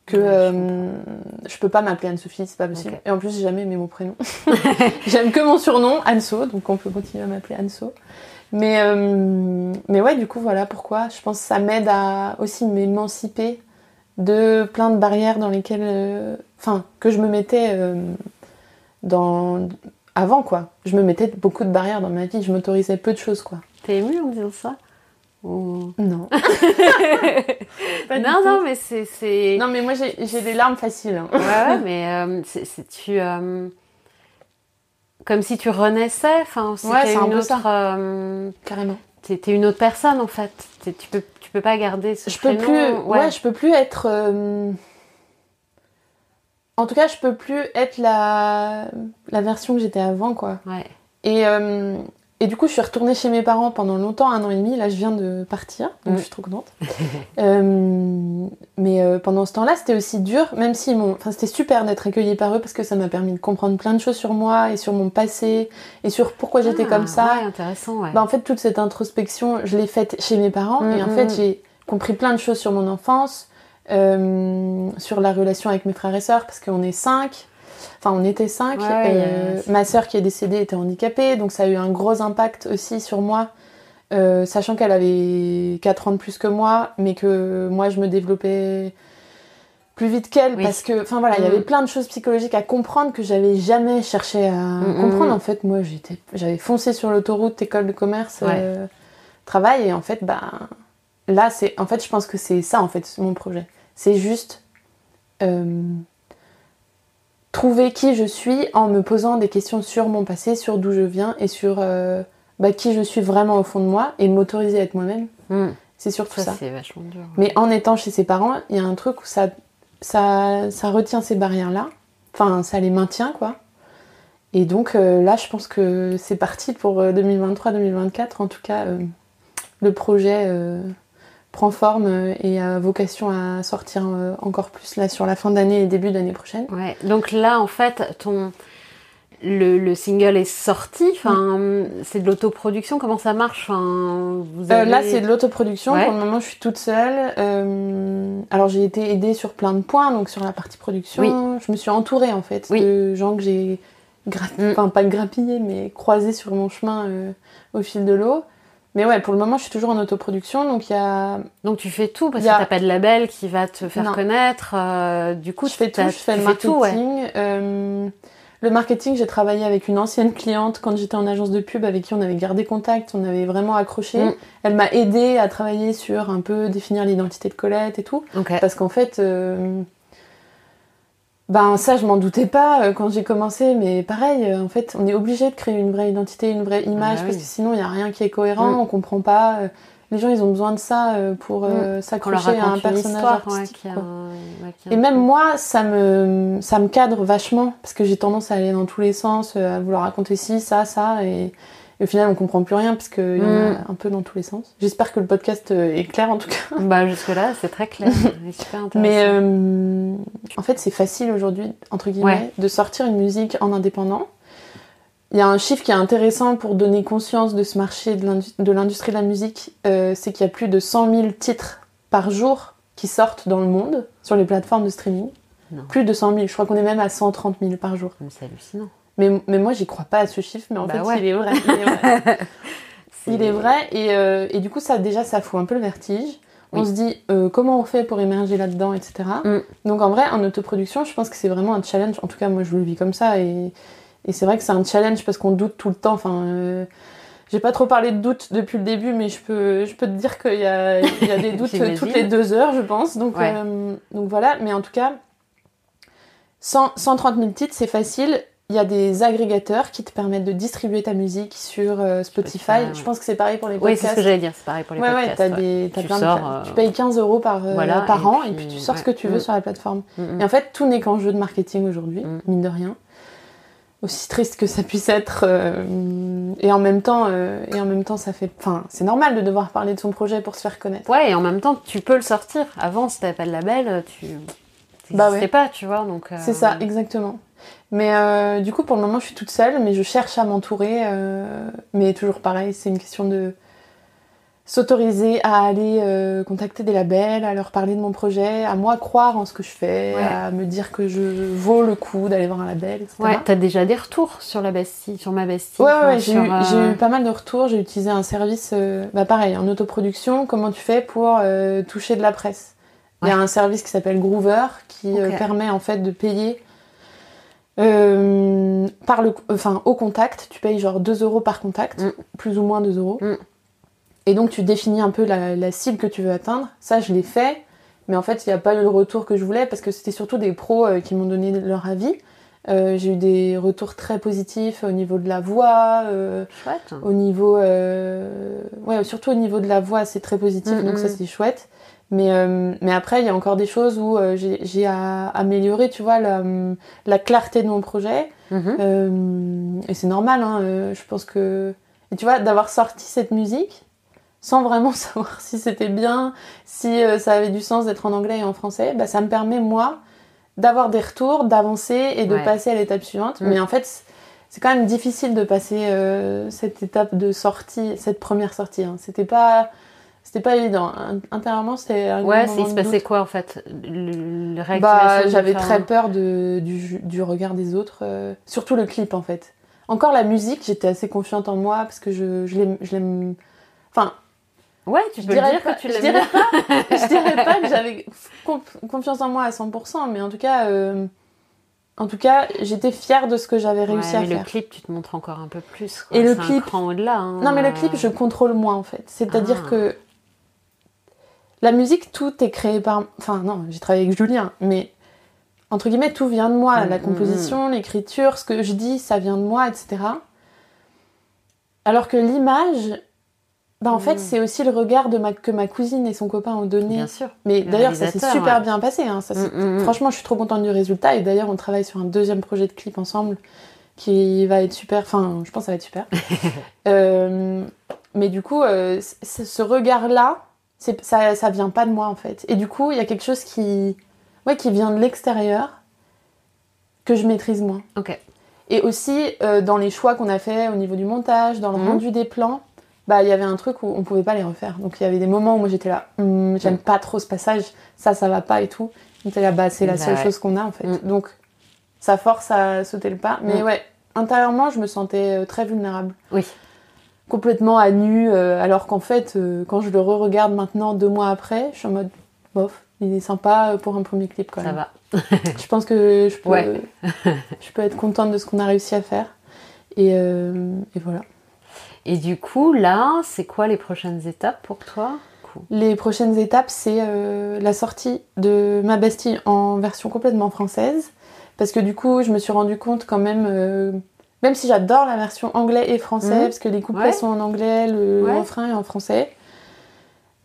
[SPEAKER 2] que euh, je peux pas m'appeler Anne-Sophie, c'est pas possible. Et en plus, j'ai jamais aimé mon prénom. J'aime que mon surnom, Anso, donc on peut continuer à m'appeler Anso. Mais, mais ouais, du coup, voilà pourquoi. Je pense que ça m'aide à aussi m'émanciper de plein de barrières dans lesquelles. euh, Enfin, que je me mettais euh, dans. Avant, quoi. Je me mettais beaucoup de barrières dans ma vie. Je m'autorisais peu de choses, quoi.
[SPEAKER 1] T'es émue en disant ça? Ou-
[SPEAKER 2] Non.
[SPEAKER 1] Non, non, mais c'est. c'est-
[SPEAKER 2] Non, mais moi, j'ai des larmes faciles. hein.
[SPEAKER 1] Ouais, mais euh, c'est tu. euh, Comme si tu renaissais, enfin,
[SPEAKER 2] Ouais, c'est un peu
[SPEAKER 1] autre.
[SPEAKER 2] ça.
[SPEAKER 1] euh,
[SPEAKER 2] Carrément.
[SPEAKER 1] T'es une autre personne en fait. Tu peux, peux pas garder ce
[SPEAKER 2] je peux plus ouais.
[SPEAKER 1] ouais.
[SPEAKER 2] je peux plus être euh, en tout cas je peux plus être la la version que j'étais avant quoi
[SPEAKER 1] Ouais.
[SPEAKER 2] et euh, et du coup je suis retournée chez mes parents pendant longtemps un an et demi là je viens de partir donc
[SPEAKER 1] Mm.
[SPEAKER 2] je suis trop contente Euh, mais euh, pendant ce temps-là c'était aussi dur même si mon enfin c'était super d'être accueillie par eux parce que ça m'a permis de comprendre plein de choses sur moi et sur mon passé et sur pourquoi j'étais
[SPEAKER 1] Ah,
[SPEAKER 2] comme ça
[SPEAKER 1] Ouais, intéressant, ouais.
[SPEAKER 2] bah, en fait, toute cette introspection, je l'ai faite chez mes parents.
[SPEAKER 1] Mm,
[SPEAKER 2] et en
[SPEAKER 1] mm.
[SPEAKER 2] fait, j'ai compris plein de choses sur mon enfance, euh, sur la relation avec mes frères et sœurs, parce qu'on est cinq. Enfin, on était cinq.
[SPEAKER 1] Ouais,
[SPEAKER 2] Euh. Ma sœur qui est décédée était handicapée, donc ça a eu un gros impact aussi sur moi. euh, sachant qu'elle avait 4 ans de plus que moi, mais que moi je me développais plus vite qu'elle
[SPEAKER 1] Oui.
[SPEAKER 2] parce que, enfin voilà, il y
[SPEAKER 1] Mm.
[SPEAKER 2] avait plein de choses psychologiques à comprendre que j'avais jamais cherché à
[SPEAKER 1] Mm,
[SPEAKER 2] comprendre.
[SPEAKER 1] mm.
[SPEAKER 2] En fait, moi j'étais, j'avais foncé sur l'autoroute école de commerce,
[SPEAKER 1] Ouais.
[SPEAKER 2] euh, travail, et en fait, bah là c'est, en fait, je pense que c'est ça en fait mon projet. C'est juste euh, trouver qui je suis en me posant des questions sur mon passé, sur d'où je viens et sur euh, bah, qui je suis vraiment au fond de moi et m'autoriser à être moi-même.
[SPEAKER 1] Mm.
[SPEAKER 2] C'est surtout
[SPEAKER 1] Ça,
[SPEAKER 2] ça.
[SPEAKER 1] c'est vachement dur.
[SPEAKER 2] Mais en étant chez ses parents, il y a un truc où ça, ça, ça retient ces barrières-là. Enfin, ça les maintient, quoi. Et donc euh, là, je pense que c'est parti pour euh, 2023-2024. En tout cas, euh, le projet euh, prend forme euh, et a vocation à sortir euh, encore plus là sur la fin d'année et début d'année prochaine.
[SPEAKER 1] Ouais. Donc là, en fait, ton le, le single est sorti. Enfin, c'est de l'autoproduction. Comment ça marche Enfin, vous
[SPEAKER 2] Euh, là, c'est de l'autoproduction.
[SPEAKER 1] Ouais.
[SPEAKER 2] Pour le moment, je suis toute seule. Euh, alors j'ai été aidée sur plein de points, donc sur la partie production. Je me suis entourée en fait de gens que j'ai, mm. enfin pas grappillé, mais croisés sur mon chemin euh, au fil de l'eau. Mais ouais, pour le moment, je suis toujours en autoproduction, donc il y a.
[SPEAKER 1] Donc tu fais tout parce que t'as pas de label qui va te faire connaître. Euh, du coup,
[SPEAKER 2] je fais tout. Je fais le marketing. Euh, le marketing, j'ai travaillé avec une ancienne cliente quand j'étais en agence de pub avec qui on avait gardé contact, on avait vraiment accroché. Mm. Elle m'a aidé à travailler sur un peu définir l'identité de Colette et tout, parce qu'en fait. Euh, ben ça, je m'en doutais pas quand j'ai commencé, mais pareil, en fait, on est obligé de créer une vraie identité, une vraie image, ah parce que sinon, il n'y a rien qui est cohérent, mm. on comprend pas. Les gens, ils ont besoin de ça pour mm. s'accrocher à un personnage artistique. et même moi, ça me, ça me cadre vachement, parce que j'ai tendance à aller dans tous les sens, à vouloir raconter ci, ça, ça, et, au final, on comprend plus rien, parce qu'il y en a un peu dans tous les sens. J'espère que le podcast est clair, en tout cas.
[SPEAKER 1] Bah, jusque-là, c'est très clair. super intéressant.
[SPEAKER 2] Mais en fait, c'est facile aujourd'hui, entre guillemets, de sortir une musique en indépendant. Il y a un chiffre qui est intéressant pour donner conscience de ce marché de l'industrie de la musique, euh, c'est qu'il y a plus de 100 000 titres par jour qui sortent dans le monde sur les plateformes de streaming. Plus de 100 000, je crois qu'on est même à 130 000 par jour.
[SPEAKER 1] C'est hallucinant.
[SPEAKER 2] Mais, mais moi, j'y crois pas à ce chiffre, mais en bah fait, il est vrai. Il est vrai, et, euh, et, du coup, ça déjà, ça fout un peu le vertige. On se dit euh, comment on fait pour émerger là-dedans, etc. Mm. Donc en vrai, en autoproduction, je pense que c'est vraiment un challenge. En tout cas, moi, je le vis comme ça, et, et c'est vrai que c'est un challenge parce qu'on doute tout le temps. Enfin, euh, j'ai pas trop parlé de doute depuis le début, mais je peux, je peux te dire qu'il y a, y a des doutes toutes les deux heures, je pense. Donc, donc voilà. Mais en tout cas, 130 000 titres, c'est facile. Il y a des agrégateurs qui te permettent de distribuer ta musique sur euh, Spotify. Je pense que c'est pareil pour les podcasts.
[SPEAKER 1] Oui, c'est ce que j'allais dire, c'est pareil pour les podcasts.
[SPEAKER 2] Ouais, des, tu, tu payes 15 euros par, par an et puis tu sors ce que tu veux mm. sur la plateforme. Mm, mm. Et en fait, tout n'est qu'en jeu de marketing aujourd'hui, mine de rien aussi triste que ça puisse être euh, et en même temps euh, et en même temps ça fait enfin c'est normal de devoir parler de son projet pour se faire connaître
[SPEAKER 1] ouais et en même temps tu peux le sortir avant si t'avais pas de label tu bah ouais. pas tu vois donc
[SPEAKER 2] euh, c'est ça exactement mais du coup pour le moment je suis toute seule mais je cherche à m'entourer mais toujours pareil c'est une question de s'autoriser à aller euh, contacter des labels, à leur parler de mon projet, à moi croire en ce que je fais, à me dire que je vaux le coup d'aller voir un label, etc.
[SPEAKER 1] Ouais, t'as déjà des retours sur la sur ma bestie.
[SPEAKER 2] Ouais, ouais, j'ai eu, euh, pas mal de retours. J'ai utilisé un service, euh, bah pareil, en autoproduction. Comment tu fais pour toucher de la presse? Il y a un service qui s'appelle Groover qui permet en fait de payer. Par le, enfin, au contact, tu payes genre 2 euros par contact, mm. plus ou moins 2 euros. Mm. Et donc tu définis un peu la, cible que tu veux atteindre. Ça, je l'ai fait, mais en fait, il n'y a pas eu le retour que je voulais parce que c'était surtout des pros euh, qui m'ont donné leur avis. Euh, j'ai eu des retours très positifs au niveau de la voix, euh, chouette. au niveau, ouais, surtout au niveau de la voix, c'est très positif, donc ça c'est chouette. Mais, mais après, il y a encore des choses où j'ai amélioré, tu vois, la, la, clarté de mon projet. Mm-hmm. et c'est normal, hein, je pense que. Et tu vois, d'avoir sorti cette musique, sans vraiment savoir si c'était bien, si euh, ça avait du sens d'être en anglais et en français, bah, ça me permet, moi, d'avoir des retours, d'avancer et de passer à l'étape suivante. Mm. Mais en fait, c'est quand même difficile de passer euh, cette étape de sortie, cette première sortie. Hein. C'était pas. C'était pas évident. Intérieurement, c'était un
[SPEAKER 1] Ouais, il se passait quoi en fait? Le,
[SPEAKER 2] le bah, J'avais très peur de, du, du, regard des autres. Euh, surtout le clip en fait. Encore la musique, j'étais assez confiante en moi parce que je, je l'aime. Enfin,
[SPEAKER 1] Ouais, tu peux dire que tu l'aimes
[SPEAKER 2] je dirais pas, je dirais pas que j'avais confiance en moi à 100%, mais en tout cas, euh, en tout cas, j'étais fière de ce que j'avais réussi à faire.
[SPEAKER 1] le clip, tu te montres encore un peu plus. Quoi. Et le clip, au-delà. Hein.
[SPEAKER 2] Non, mais le clip, je contrôle moins en fait. C'est-à-dire ah. que la musique, tout est créé par. Enfin, non, j'ai travaillé avec Julien, mais entre guillemets, tout vient de moi. Mm, la mm, composition, mm. l'écriture, ce que je dis, ça vient de moi, etc. Alors que l'image, bah en fait, c'est aussi le regard de ma, que ma cousine et son copain ont donné.
[SPEAKER 1] Bien sûr.
[SPEAKER 2] Mais d'ailleurs, ça s'est super bien passé. Hein. Ça, franchement, je suis trop contente du résultat. Et d'ailleurs, on travaille sur un deuxième projet de clip ensemble qui va être super. Enfin, je pense que ça va être super. Euh, mais du coup, euh, ce regard-là, ça, ça vient pas de moi en fait. Et du coup, il y a quelque chose qui, ouais, qui vient de l'extérieur que je maîtrise moins.
[SPEAKER 1] Ok.
[SPEAKER 2] Et aussi euh, dans les choix qu'on a fait au niveau du montage, dans le rendu des plans bah il y avait un truc où on pouvait pas les refaire. Donc il y avait des moments où moi j'étais là, Hum, j'aime pas trop ce passage, ça ça va pas et tout. On était là, bah c'est la
[SPEAKER 1] Bah
[SPEAKER 2] seule
[SPEAKER 1] ouais.
[SPEAKER 2] chose qu'on a en fait.
[SPEAKER 1] Mm.
[SPEAKER 2] Donc ça force à sauter le pas. Mais
[SPEAKER 1] Mm.
[SPEAKER 2] ouais, intérieurement je me sentais euh, très vulnérable.
[SPEAKER 1] Oui.
[SPEAKER 2] Complètement à nu, euh, alors qu'en fait euh, quand je le re-regarde maintenant deux mois après, je suis en mode bof, il est sympa euh, pour un premier clip quand
[SPEAKER 1] Ça
[SPEAKER 2] même.
[SPEAKER 1] va.
[SPEAKER 2] Je pense que je peux,
[SPEAKER 1] Ouais.
[SPEAKER 2] je peux être contente de ce qu'on a réussi à faire. Et, euh, et voilà.
[SPEAKER 1] Et du coup, là, c'est quoi les prochaines étapes pour toi.
[SPEAKER 2] Les prochaines étapes, c'est la sortie de Ma Bastille en version complètement française. Parce que du coup, je me suis rendu compte quand même, même si j'adore la version anglais et français,
[SPEAKER 1] Mhm.
[SPEAKER 2] parce que les couplets
[SPEAKER 1] Ouais.
[SPEAKER 2] sont en anglais, le
[SPEAKER 1] Ouais.
[SPEAKER 2] refrain est en français,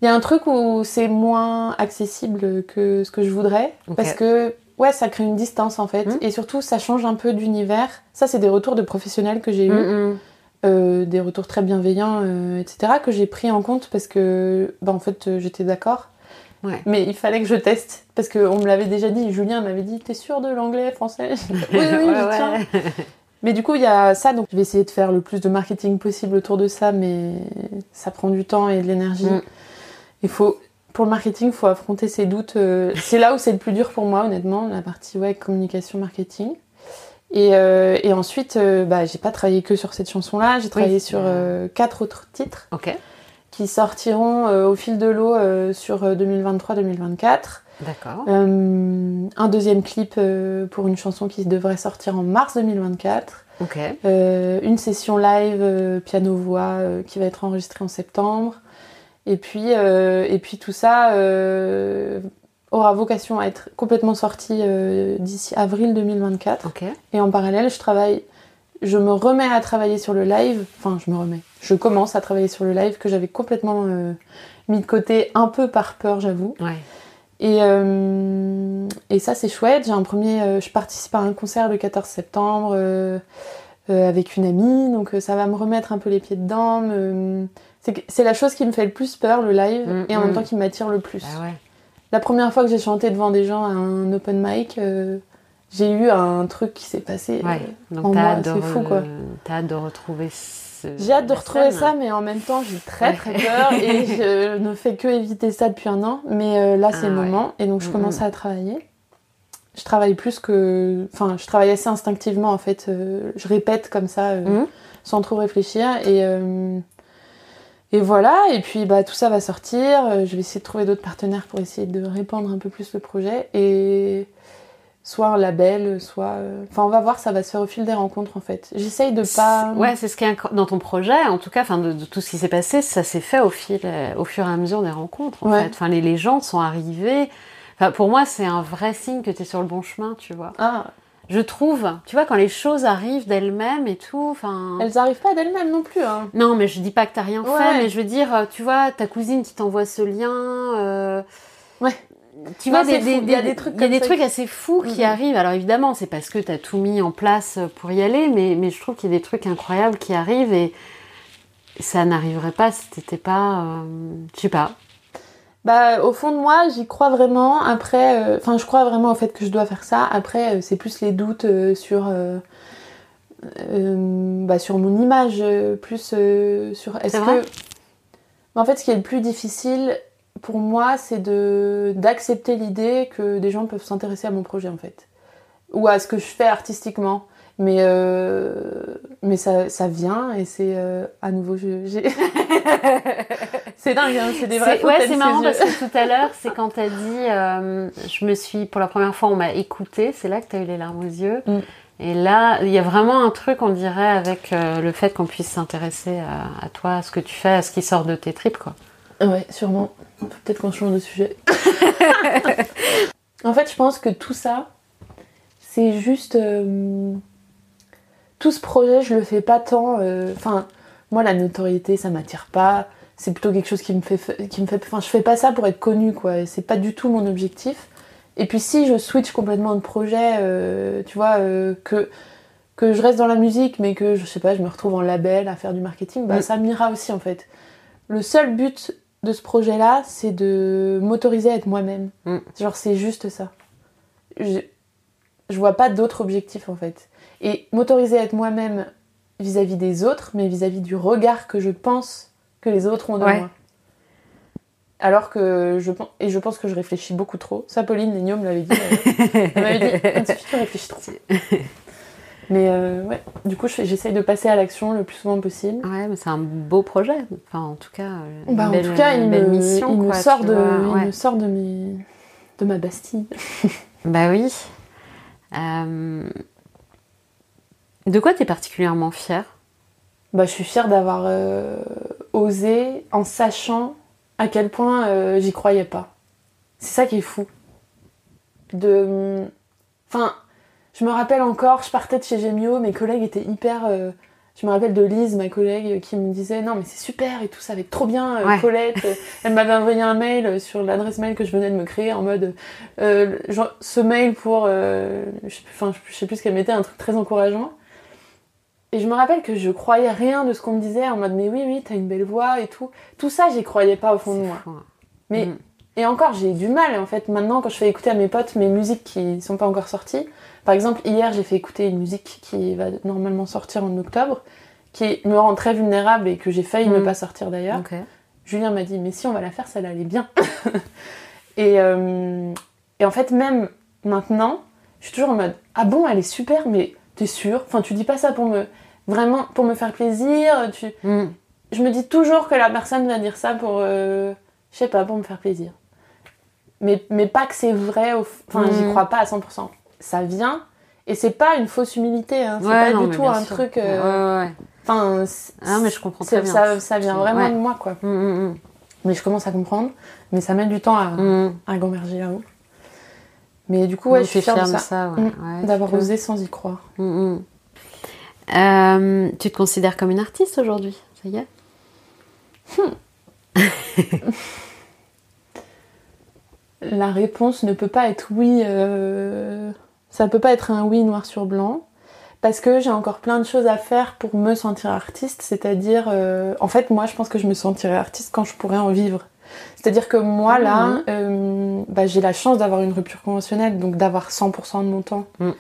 [SPEAKER 2] il y a un truc où c'est moins accessible que ce que je voudrais. Parce que, ouais, ça crée une distance en fait.
[SPEAKER 1] Mhm.
[SPEAKER 2] Et surtout, ça change un peu d'univers. Ça, c'est des retours de professionnels que j'ai eus.
[SPEAKER 1] Mm, mm.
[SPEAKER 2] Euh, des retours très bienveillants, euh, etc., que j'ai pris en compte parce que, bah, en fait, euh, j'étais d'accord.
[SPEAKER 1] Ouais.
[SPEAKER 2] Mais il fallait que je teste parce qu'on me l'avait déjà dit. Julien m'avait dit T'es sûr de l'anglais, français oui, oui,
[SPEAKER 1] Ouais,
[SPEAKER 2] je
[SPEAKER 1] ouais.
[SPEAKER 2] tiens. Mais du coup, il y a ça, donc je vais essayer de faire le plus de marketing possible autour de ça, mais ça prend du temps et de l'énergie.
[SPEAKER 1] Mm.
[SPEAKER 2] Il faut, pour le marketing, il faut affronter ses doutes. euh, c'est là où c'est le plus dur pour moi, honnêtement, la partie ouais, communication, marketing. Et, euh, et ensuite, euh, bah, j'ai pas travaillé que sur cette chanson-là, j'ai travaillé
[SPEAKER 1] Oui.
[SPEAKER 2] sur euh, quatre autres titres qui sortiront au fil de l'eau sur euh, 2023-2024.
[SPEAKER 1] D'accord.
[SPEAKER 2] Euh, un deuxième clip euh, pour une chanson qui devrait sortir en mars 2024.
[SPEAKER 1] Ok,
[SPEAKER 2] Euh, une session live piano-voix qui va être enregistrée en septembre. Et puis, et puis tout ça aura vocation à être complètement sorti d'ici avril 2024.
[SPEAKER 1] ok.
[SPEAKER 2] Et en parallèle, je travaille, je me remets à travailler sur le live. Enfin, je me remets. Je commence à travailler sur le live que j'avais complètement mis de côté, un peu par peur, j'avoue.
[SPEAKER 1] Ouais.
[SPEAKER 2] Et, euh, et ça, c'est chouette. J'ai un premier, euh, je participe à un concert le 14 septembre euh, avec une amie, donc ça va me remettre un peu les pieds dedans. me- C'est la chose qui me fait le plus peur, le live,
[SPEAKER 1] Mm,
[SPEAKER 2] et en
[SPEAKER 1] mm.
[SPEAKER 2] même temps qui m'attire le plus.
[SPEAKER 1] Bah ouais.
[SPEAKER 2] La première fois que j'ai chanté devant des gens à un open mic, j'ai eu un truc qui s'est passé.
[SPEAKER 1] Ouais. Donc
[SPEAKER 2] en moi, c'est fou, quoi.
[SPEAKER 1] t'as hâte de retrouver.
[SPEAKER 2] J'ai hâte de retrouver
[SPEAKER 1] scène.
[SPEAKER 2] ça, mais en même temps, j'ai très très peur et je ne fais que éviter ça depuis un an. Mais euh, là, c'est
[SPEAKER 1] Ah
[SPEAKER 2] le
[SPEAKER 1] ouais.
[SPEAKER 2] moment et donc je
[SPEAKER 1] Mm,
[SPEAKER 2] commence
[SPEAKER 1] mm.
[SPEAKER 2] à travailler. Je travaille plus que. Enfin, je travaille assez instinctivement en fait. euh, je répète comme ça euh,
[SPEAKER 1] Mhm.
[SPEAKER 2] sans trop réfléchir et. Et voilà, et puis bah, tout ça va sortir. Je vais essayer de trouver d'autres partenaires pour essayer de répandre un peu plus le projet. Et soit un label, soit. euh, Enfin, on va voir, ça va se faire au fil des rencontres en fait. J'essaye de pas.
[SPEAKER 1] Ouais, c'est ce qui est dans ton projet, en tout cas, enfin de, de tout ce qui s'est passé, ça s'est fait au fil, euh, au fur et à mesure des rencontres. En
[SPEAKER 2] Ouais.
[SPEAKER 1] fait, enfin les, les gens sont arrivés. Enfin, pour moi, c'est un vrai signe que tu es sur le bon chemin, tu vois.
[SPEAKER 2] Ah,
[SPEAKER 1] Je trouve, tu vois, quand les choses arrivent d'elles-mêmes et tout, enfin.
[SPEAKER 2] elles arrivent pas d'elles-mêmes non plus. Hein.
[SPEAKER 1] Non, mais je dis pas que t'as rien
[SPEAKER 2] Ouais.
[SPEAKER 1] fait, mais je veux dire, tu vois, ta cousine qui t'envoie ce lien. euh,
[SPEAKER 2] Ouais.
[SPEAKER 1] Tu vois, des, des,
[SPEAKER 2] Il y a
[SPEAKER 1] des-
[SPEAKER 2] trucs
[SPEAKER 1] il y a
[SPEAKER 2] comme
[SPEAKER 1] des
[SPEAKER 2] ça
[SPEAKER 1] trucs
[SPEAKER 2] qui-
[SPEAKER 1] assez fous qui arrivent. Alors évidemment, c'est parce que t'as tout mis en place pour y aller, mais, mais je trouve qu'il y a des trucs incroyables qui arrivent et ça n'arriverait pas si t'étais pas. euh, je sais pas.
[SPEAKER 2] Bah, au fond de moi, j'y crois vraiment. Après, euh, enfin, je crois vraiment au fait que je dois faire ça. Après, euh, c'est plus les doutes euh, sur, bah, sur mon image, plus sur. Est-ce que. Mais en fait, ce qui est le plus difficile pour moi, c'est de d'accepter l'idée que des gens peuvent s'intéresser à mon projet, en fait, ou à ce que je fais artistiquement. Mais, euh, mais ça, ça vient et c'est euh, à nouveau. j'ai- c'est dingue, hein, c'est des vrais
[SPEAKER 1] Ouais, c'est
[SPEAKER 2] ces
[SPEAKER 1] marrant parce que tout à l'heure, c'est quand t'as dit, euh, je me suis, pour la première fois, on m'a écouté, c'est là que t'as eu les larmes aux yeux.
[SPEAKER 2] Mm.
[SPEAKER 1] Et là, il y a vraiment un truc, on dirait, avec le fait qu'on puisse s'intéresser à, à toi, à ce que tu fais, à ce qui sort de tes tripes, quoi.
[SPEAKER 2] Ouais, sûrement. Peut-être qu'on change de sujet. en fait, je pense que tout ça, c'est juste. euh, tout ce projet, je le fais pas tant. euh, Enfin, moi, la notoriété, ça m'attire pas. C'est plutôt quelque chose qui me fait. fa- Qui me fait enfin, je fais pas ça pour être connue, quoi. C'est pas du tout mon objectif. Et puis, si je switch complètement de projet, euh, tu vois, que. Que je reste dans la musique, mais que je sais pas, je me retrouve en label à faire du marketing, bah
[SPEAKER 1] Mm.
[SPEAKER 2] ça m'ira aussi en fait. Le seul but de ce projet-là, c'est de m'autoriser à être moi-même.
[SPEAKER 1] Mm.
[SPEAKER 2] Genre, c'est juste ça. Je, je vois pas d'autre objectif en fait. Et m'autoriser à être moi-même vis-à-vis des autres, mais vis-à-vis du regard que je pense que les autres ont de
[SPEAKER 1] Ouais.
[SPEAKER 2] moi. Alors que je pense, et je pense que je réfléchis beaucoup trop. Ça, Pauline Legnaud me l'avait dit. Elle m'avait dit, Anne-Sophie, tu réfléchis trop. Mais euh, ouais, du coup, j'essaye de passer à l'action le plus souvent possible.
[SPEAKER 1] Ouais, mais c'est un beau projet. Enfin, en tout cas, une
[SPEAKER 2] Bah, en
[SPEAKER 1] belle-
[SPEAKER 2] tout cas,
[SPEAKER 1] une
[SPEAKER 2] il,
[SPEAKER 1] belle
[SPEAKER 2] me,
[SPEAKER 1] mission,
[SPEAKER 2] il me sort
[SPEAKER 1] tu
[SPEAKER 2] de, il me sort de mes, de ma Bastille.
[SPEAKER 1] Bah oui. Euh, De quoi t'es particulièrement fière?
[SPEAKER 2] Bah, je suis fière d'avoir euh, osé en sachant à quel point j'y croyais pas. C'est ça qui est fou. De. Enfin, je me rappelle encore, je partais de chez Gemio, mes collègues étaient hyper. euh, Je me rappelle de Lise, ma collègue, qui me disait non mais c'est super et tout, ça va être trop bien, euh,
[SPEAKER 1] Ouais.
[SPEAKER 2] Colette. Euh, Elle m'avait envoyé un mail sur l'adresse mail que je venais de me créer en mode euh, genre, ce mail pour, euh, je sais enfin je sais plus ce qu'elle mettait, un truc très encourageant. Et je me rappelle que je croyais rien de ce qu'on me disait en mode mais oui oui t'as une belle voix et tout. Tout ça j'y croyais pas au fond de moi.
[SPEAKER 1] fou, hein.
[SPEAKER 2] Mais
[SPEAKER 1] Mm.
[SPEAKER 2] et encore, j'ai du mal en fait maintenant quand je fais écouter à mes potes mes musiques qui sont pas encore sorties. Par exemple, hier, j'ai fait écouter une musique qui va normalement sortir en octobre, qui me rend très vulnérable et que j'ai failli ne pas sortir d'ailleurs. Julien m'a dit, mais si on va la faire, ça allait bien. et, euh, et en fait, même maintenant, je suis toujours en mode, ah bon, elle est super, mais t'es sûre? Enfin, tu dis pas ça pour me vraiment pour me faire plaisir. Tu...
[SPEAKER 1] Mm.
[SPEAKER 2] Je me dis toujours que la personne va dire ça pour, euh, je sais pas, pour me faire plaisir. Mais, mais pas que c'est vrai, enfin, j'y
[SPEAKER 1] Mhm.
[SPEAKER 2] crois pas à 100%. Ça vient, et c'est pas une fausse humilité, hein. c'est
[SPEAKER 1] Ouais,
[SPEAKER 2] pas
[SPEAKER 1] non,
[SPEAKER 2] du tout un
[SPEAKER 1] sûr.
[SPEAKER 2] truc. euh,
[SPEAKER 1] Ouais, ouais.
[SPEAKER 2] Enfin,
[SPEAKER 1] Ah, mais je comprends très bien.
[SPEAKER 2] Ça, ça vient vraiment de moi, quoi.
[SPEAKER 1] Mm, mm,
[SPEAKER 2] Mais je commence à comprendre, mais ça met du temps à,
[SPEAKER 1] mm. Mm.
[SPEAKER 2] à gamberger là-haut. Mais du coup, ouais, je suis fière de ça,
[SPEAKER 1] ça.
[SPEAKER 2] Mm. D'avoir osé sans y croire.
[SPEAKER 1] Mm, mm. Euh, tu te considères comme une artiste aujourd'hui Ça y est?
[SPEAKER 2] La réponse ne peut pas être oui. euh, Ça peut pas être un oui noir sur blanc. Parce que j'ai encore plein de choses à faire pour me sentir artiste. C'est-à-dire, euh, en fait, moi, je pense que je me sentirai artiste quand je pourrai en vivre. C'est-à-dire que moi, là,
[SPEAKER 1] Mhm.
[SPEAKER 2] euh, bah, j'ai la chance d'avoir une rupture conventionnelle, donc d'avoir 100% de mon temps.
[SPEAKER 1] Mhm.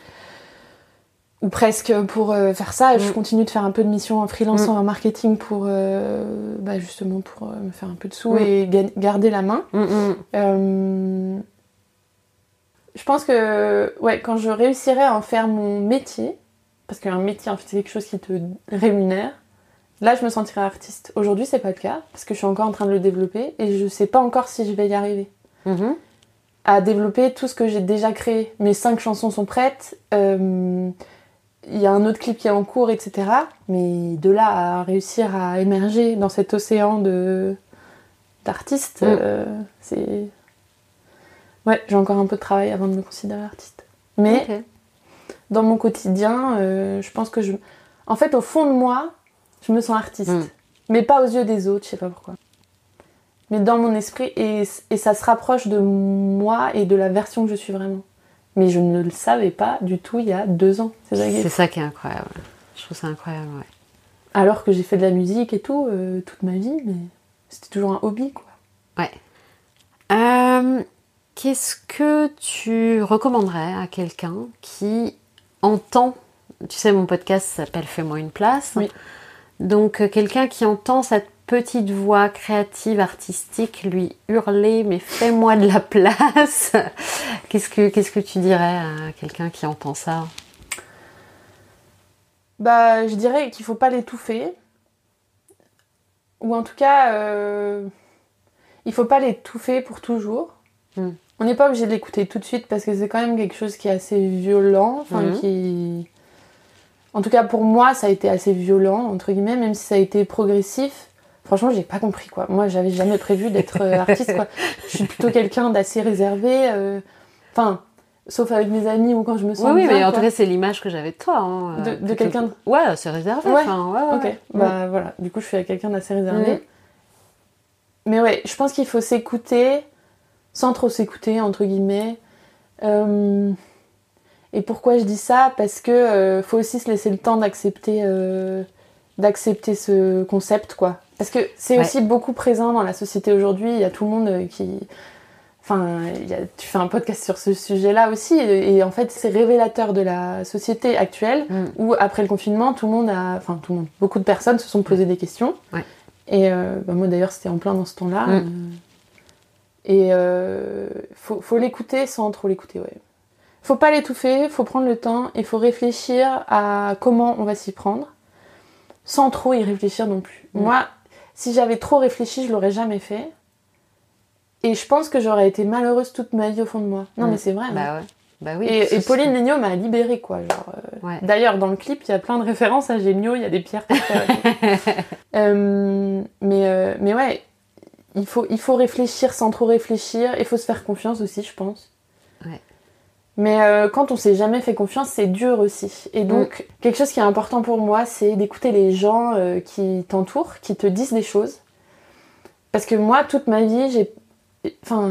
[SPEAKER 2] Ou presque pour euh, faire ça. Je
[SPEAKER 1] Mhm.
[SPEAKER 2] continue de faire un peu de missions en freelance en marketing pour, bah, justement, pour me faire un peu de sous et ga- garder la main. Je pense que ouais, quand je réussirai à en faire mon métier, parce qu'un métier, en fait, c'est quelque chose qui te rémunère, là, je me sentirai artiste. Aujourd'hui, c'est pas le cas, parce que je suis encore en train de le développer et je sais pas encore si je vais y arriver.
[SPEAKER 1] Mhm.
[SPEAKER 2] À développer tout ce que j'ai déjà créé. Mes cinq chansons sont prêtes, euh, il y a un autre clip qui est en cours, etc. Mais de là à réussir à émerger dans cet océan de d'artistes,
[SPEAKER 1] Mm.
[SPEAKER 2] euh, c'est ouais, j'ai encore un peu de travail avant de me considérer artiste. Mais dans mon quotidien, euh, je pense que je, en fait, au fond de moi, je me sens artiste,
[SPEAKER 1] Mm.
[SPEAKER 2] mais pas aux yeux des autres, je sais pas pourquoi. Mais dans mon esprit, et, et ça se rapproche de moi et de la version que je suis vraiment. Mais je ne le savais pas du tout il y a deux ans. C'est ça qui est
[SPEAKER 1] C'est ça qui est incroyable. Je trouve ça incroyable, ouais.
[SPEAKER 2] Alors que j'ai fait de la musique et tout euh, toute ma vie, mais c'était toujours un hobby, quoi.
[SPEAKER 1] Euh, Qu'est-ce que tu recommanderais à quelqu'un qui entend, tu sais, mon podcast s'appelle Fais-moi une place.
[SPEAKER 2] Oui.
[SPEAKER 1] Donc, euh, quelqu'un qui entend cette petite voix créative, artistique, lui hurler, mais fais-moi de la place. Qu'est-ce que, qu'est-ce que tu dirais à quelqu'un qui entend ça?
[SPEAKER 2] Bah, je dirais qu'il faut pas l'étouffer. Ou en tout cas, euh, il faut pas l'étouffer pour toujours.
[SPEAKER 1] Mm.
[SPEAKER 2] On n'est pas obligé de l'écouter tout de suite parce que c'est quand même quelque chose qui est assez violent. Enfin,
[SPEAKER 1] Mhm.
[SPEAKER 2] qui. En tout cas, pour moi, ça a été assez violent, entre guillemets, même si ça a été progressif. Franchement, j'ai pas compris quoi. Moi, j'avais jamais prévu d'être euh, artiste quoi. Je suis plutôt quelqu'un d'assez réservé. euh, Enfin, sauf avec mes amis ou quand je me sens
[SPEAKER 1] Oui, oui, mais en tout cas, c'est l'image que j'avais de toi. hein,
[SPEAKER 2] De-
[SPEAKER 1] euh,
[SPEAKER 2] de quelqu'un
[SPEAKER 1] que- Ouais, c'est réservé.
[SPEAKER 2] Ouais.
[SPEAKER 1] enfin, ouais, ouais,
[SPEAKER 2] Ok,
[SPEAKER 1] ouais.
[SPEAKER 2] bah voilà, du coup je suis quelqu'un d'assez réservé.
[SPEAKER 1] Mm.
[SPEAKER 2] Mais ouais, je pense qu'il faut s'écouter sans trop s'écouter, entre guillemets. Euh, Et pourquoi je dis ça? Parce que euh, faut aussi se laisser le temps d'accepter euh, d'accepter ce concept, quoi. Parce que c'est
[SPEAKER 1] Ouais.
[SPEAKER 2] aussi beaucoup présent dans la société aujourd'hui. Il y a tout le monde qui. Enfin, il y a- tu fais un podcast sur ce sujet-là aussi, et, et en fait, c'est révélateur de la société actuelle
[SPEAKER 1] Mm.
[SPEAKER 2] où après le confinement, tout le monde a, enfin tout le monde, beaucoup de personnes se sont posé des questions.
[SPEAKER 1] Ouais.
[SPEAKER 2] Et euh, bah, moi d'ailleurs c'était en plein dans ce temps-là.
[SPEAKER 1] Mm.
[SPEAKER 2] Et euh, faut, faut l'écouter sans trop l'écouter, ouais. Faut pas l'étouffer, faut prendre le temps et faut réfléchir à comment on va s'y prendre, sans trop y réfléchir non plus.
[SPEAKER 1] Mm.
[SPEAKER 2] Moi, si j'avais trop réfléchi, je l'aurais jamais fait. Et je pense que j'aurais été malheureuse toute ma vie au fond de moi. Non
[SPEAKER 1] Mm.
[SPEAKER 2] mais c'est vrai. hein.
[SPEAKER 1] Bah ouais. Bah oui.
[SPEAKER 2] Et, Pauline Legnaud m'a libérée, quoi. Genre, euh,
[SPEAKER 1] Ouais.
[SPEAKER 2] D'ailleurs, dans le clip, il y a plein de références à Géniaux, il y a des pierres. Euh, mais, euh, mais ouais, il faut, il faut réfléchir sans trop réfléchir. Il faut se faire confiance aussi, je pense.
[SPEAKER 1] Ouais.
[SPEAKER 2] Mais euh, quand on s'est jamais fait confiance, c'est dur aussi. Et donc, quelque chose qui est important pour moi, c'est d'écouter les gens euh, qui t'entourent, qui te disent des choses. Parce que moi, toute ma vie, j'ai. Enfin,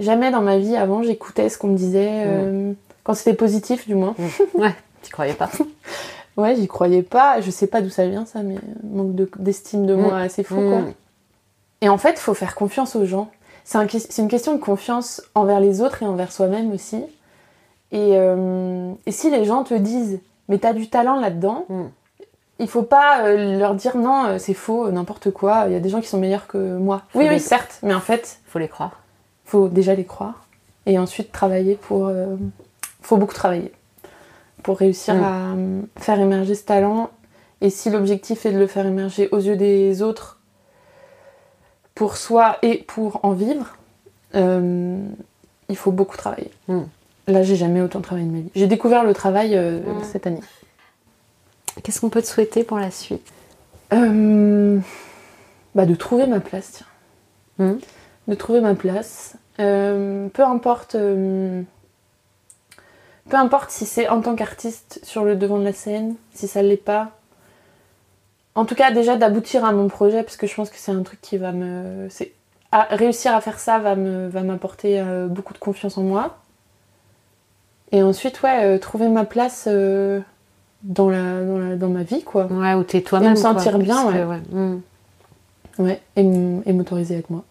[SPEAKER 2] jamais dans ma vie avant, j'écoutais ce qu'on me disait. euh, Quand c'était positif, du moins.
[SPEAKER 1] Ouais. Tu croyais pas
[SPEAKER 2] Ouais, j'y croyais pas. Je sais pas d'où ça vient, ça, mais manque de- d'estime de, moi assez fou, quoi. Et en fait, faut faire confiance aux gens. C'est un une question de confiance envers les autres et envers soi-même aussi. Et, euh, et si les gens te disent, mais t'as du talent là-dedans,
[SPEAKER 1] Mm.
[SPEAKER 2] il faut pas euh, leur dire non, euh, c'est faux, n'importe quoi, il y a des gens qui sont meilleurs que moi.
[SPEAKER 1] Faut
[SPEAKER 2] oui,
[SPEAKER 1] les-
[SPEAKER 2] oui, certes, mais en fait,
[SPEAKER 1] Faut les croire.
[SPEAKER 2] faut déjà les croire et ensuite travailler pour. euh, faut beaucoup travailler pour réussir
[SPEAKER 1] Mm.
[SPEAKER 2] à faire émerger ce talent. Et si l'objectif est de le faire émerger aux yeux des autres, pour soi et pour en vivre, euh, il faut beaucoup travailler.
[SPEAKER 1] Mm.
[SPEAKER 2] Là, j'ai jamais autant travaillé de ma vie. J'ai découvert le travail euh,
[SPEAKER 1] Mm.
[SPEAKER 2] cette année.
[SPEAKER 1] Qu'est-ce qu'on peut te souhaiter pour la suite?
[SPEAKER 2] Euh, bah, de trouver ma place, tiens.
[SPEAKER 1] Mhm.
[SPEAKER 2] De trouver ma place. Peu importe. peu importe si c'est en tant qu'artiste sur le devant de la scène, si ça l'est pas. En tout cas, déjà d'aboutir à mon projet, parce que je pense que c'est un truc qui va me. c'est- à- réussir à faire ça va me va m'apporter euh, beaucoup de confiance en moi. Et ensuite, ouais, euh, trouver ma place euh, dans, la, dans, la- dans ma vie, quoi.
[SPEAKER 1] Ouais, ou t'es toi-même.
[SPEAKER 2] me sentir
[SPEAKER 1] quoi,
[SPEAKER 2] bien,
[SPEAKER 1] que,
[SPEAKER 2] ouais.
[SPEAKER 1] Mm.
[SPEAKER 2] Ouais, et, m- et m'autoriser avec moi.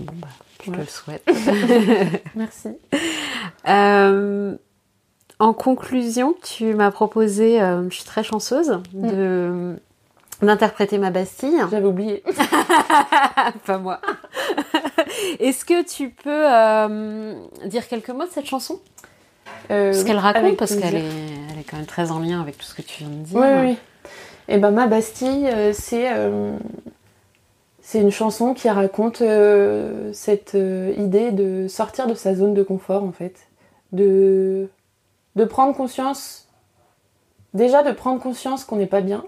[SPEAKER 1] Bon bah, je
[SPEAKER 2] Ouais.
[SPEAKER 1] te le souhaite.
[SPEAKER 2] Merci.
[SPEAKER 1] En conclusion, tu m'as proposé, je suis très chanceuse, de d'interpréter ma Bastille.
[SPEAKER 2] J'avais oublié.
[SPEAKER 1] Pas moi. Est-ce que tu peux euh, dire quelques mots de cette chanson?
[SPEAKER 2] Euh,
[SPEAKER 1] Ce qu'elle raconte, parce qu'elle est, elle est quand même très en lien avec tout ce que tu viens de dire.
[SPEAKER 2] Oui, oui. Et ben ma Bastille, euh, c'est euh, c'est une chanson qui raconte cette idée de sortir de sa zone de confort en fait, de de prendre conscience, déjà de prendre conscience qu'on n'est pas bien.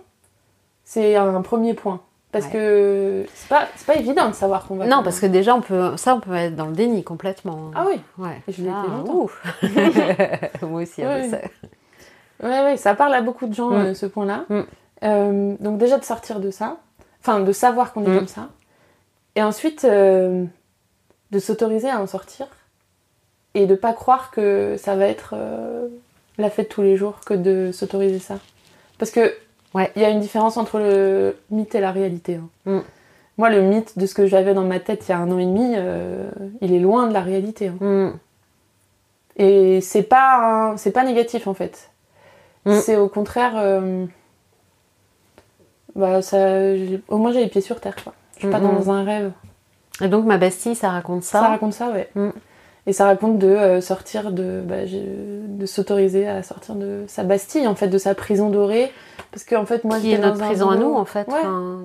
[SPEAKER 2] C'est un premier point parce
[SPEAKER 1] Ouais.
[SPEAKER 2] que c'est pas c'est pas évident de savoir qu'on va.
[SPEAKER 1] Non, parce que déjà, on peut, ça, on peut être dans le déni complètement.
[SPEAKER 2] ah oui.
[SPEAKER 1] Ouais.
[SPEAKER 2] Je l'ai
[SPEAKER 1] Ah. Moi aussi,
[SPEAKER 2] Ouais,
[SPEAKER 1] hein,
[SPEAKER 2] ouais.
[SPEAKER 1] ça.
[SPEAKER 2] Ouais, ouais, ça parle à beaucoup de gens,
[SPEAKER 1] Mm.
[SPEAKER 2] euh, ce point-là.
[SPEAKER 1] Mm.
[SPEAKER 2] Euh, donc déjà de sortir de ça, enfin de savoir qu'on est
[SPEAKER 1] Mm.
[SPEAKER 2] comme ça, et ensuite euh, de s'autoriser à en sortir, et de pas croire que ça va être la fête tous les jours que de s'autoriser ça. Parce que
[SPEAKER 1] Ouais.
[SPEAKER 2] il y a une différence entre le mythe et la réalité. hein.
[SPEAKER 1] Mm.
[SPEAKER 2] Moi, le mythe de ce que j'avais dans ma tête il y a un an et demi, euh, il est loin de la réalité. hein.
[SPEAKER 1] Mm.
[SPEAKER 2] Et c'est pas, c'est pas négatif en fait.
[SPEAKER 1] Mm.
[SPEAKER 2] C'est au contraire. euh, Bah, ça, au moins j'ai les pieds sur terre quoi. Je suis pas dans un rêve.
[SPEAKER 1] Et donc, ma Bastille, ça raconte ça.
[SPEAKER 2] Ça, raconte ça, ouais. Et ça raconte de euh, sortir de. bah, de s'autoriser à sortir de sa Bastille, en fait, de sa prison dorée. Parce que en fait, moi
[SPEAKER 1] qui est notre prison à nous, en fait.
[SPEAKER 2] Ouais.
[SPEAKER 1] Enfin,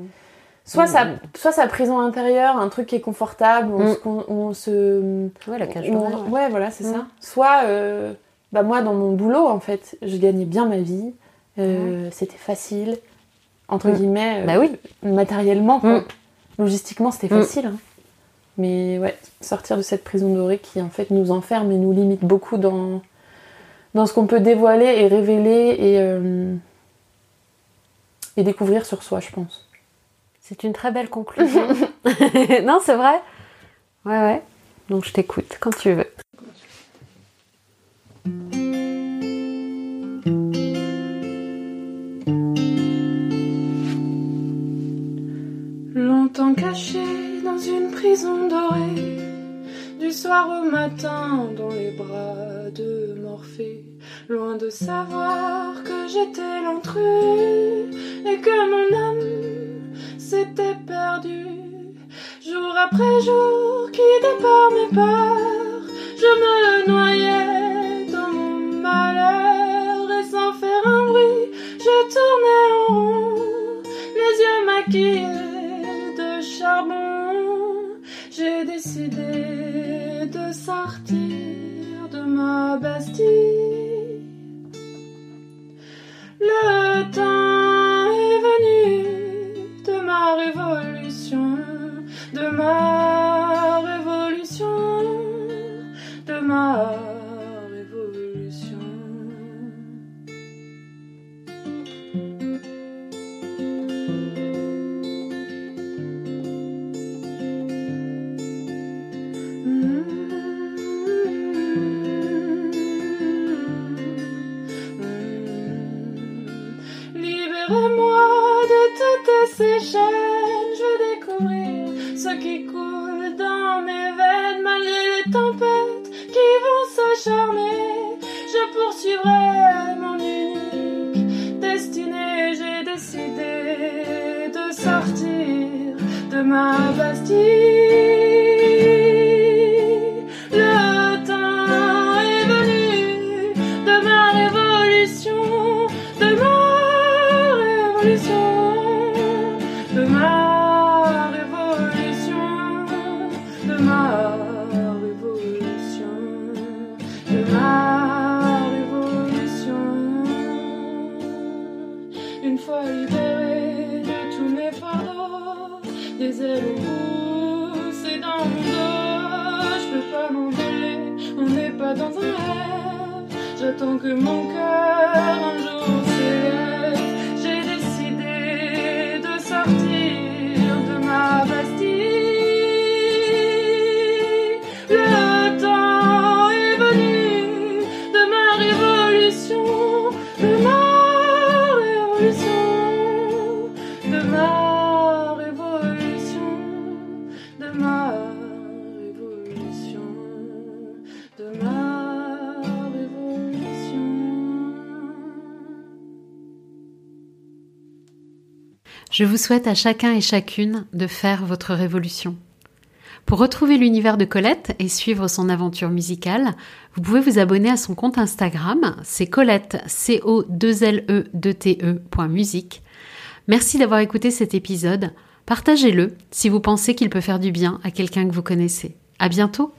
[SPEAKER 2] Soit, sa, soit sa prison intérieure, un truc qui est confortable, où on
[SPEAKER 1] Mm.
[SPEAKER 2] se on se
[SPEAKER 1] ouais, la cage d'horaire, ouais.
[SPEAKER 2] ouais. voilà, c'est
[SPEAKER 1] Mm.
[SPEAKER 2] ça. Soit, euh, bah moi, dans mon boulot, en fait, je gagnais bien ma vie. euh, C'était facile, entre
[SPEAKER 1] Mm.
[SPEAKER 2] guillemets, euh,
[SPEAKER 1] Bah oui.
[SPEAKER 2] matériellement. quoi.
[SPEAKER 1] Mm.
[SPEAKER 2] Logistiquement, c'était facile. hein. Mais ouais, sortir de cette prison dorée qui, en fait, nous enferme et nous limite beaucoup dans, dans ce qu'on peut dévoiler et révéler et, et découvrir sur soi, je pense.
[SPEAKER 1] C'est une très belle conclusion. non, c'est vrai. Ouais, ouais. Donc, je t'écoute quand tu veux.
[SPEAKER 2] Longtemps caché dans une prison dorée, du soir au matin dans les bras de Morphée, loin de savoir que j'étais l'intrus et que mon âme s'était perdu. Jour après jour, quitté par mes peurs, je me noyais dans mon malheur et sans faire un bruit, je tournais en rond, les yeux maquillés de charbon. J'ai décidé de sortir de ma Bastille. Le temps est venu de ma révolution, de ma révolution, de ma
[SPEAKER 1] souhaite à chacun et chacune de faire votre révolution. Pour retrouver l'univers de Colette et suivre son aventure musicale, vous pouvez vous abonner à son compte Instagram, c'est Colette, c o 2 l e 2 t e.musique. Merci d'avoir écouté cet épisode. Partagez-le si vous pensez qu'il peut faire du bien à quelqu'un que vous connaissez. À bientôt!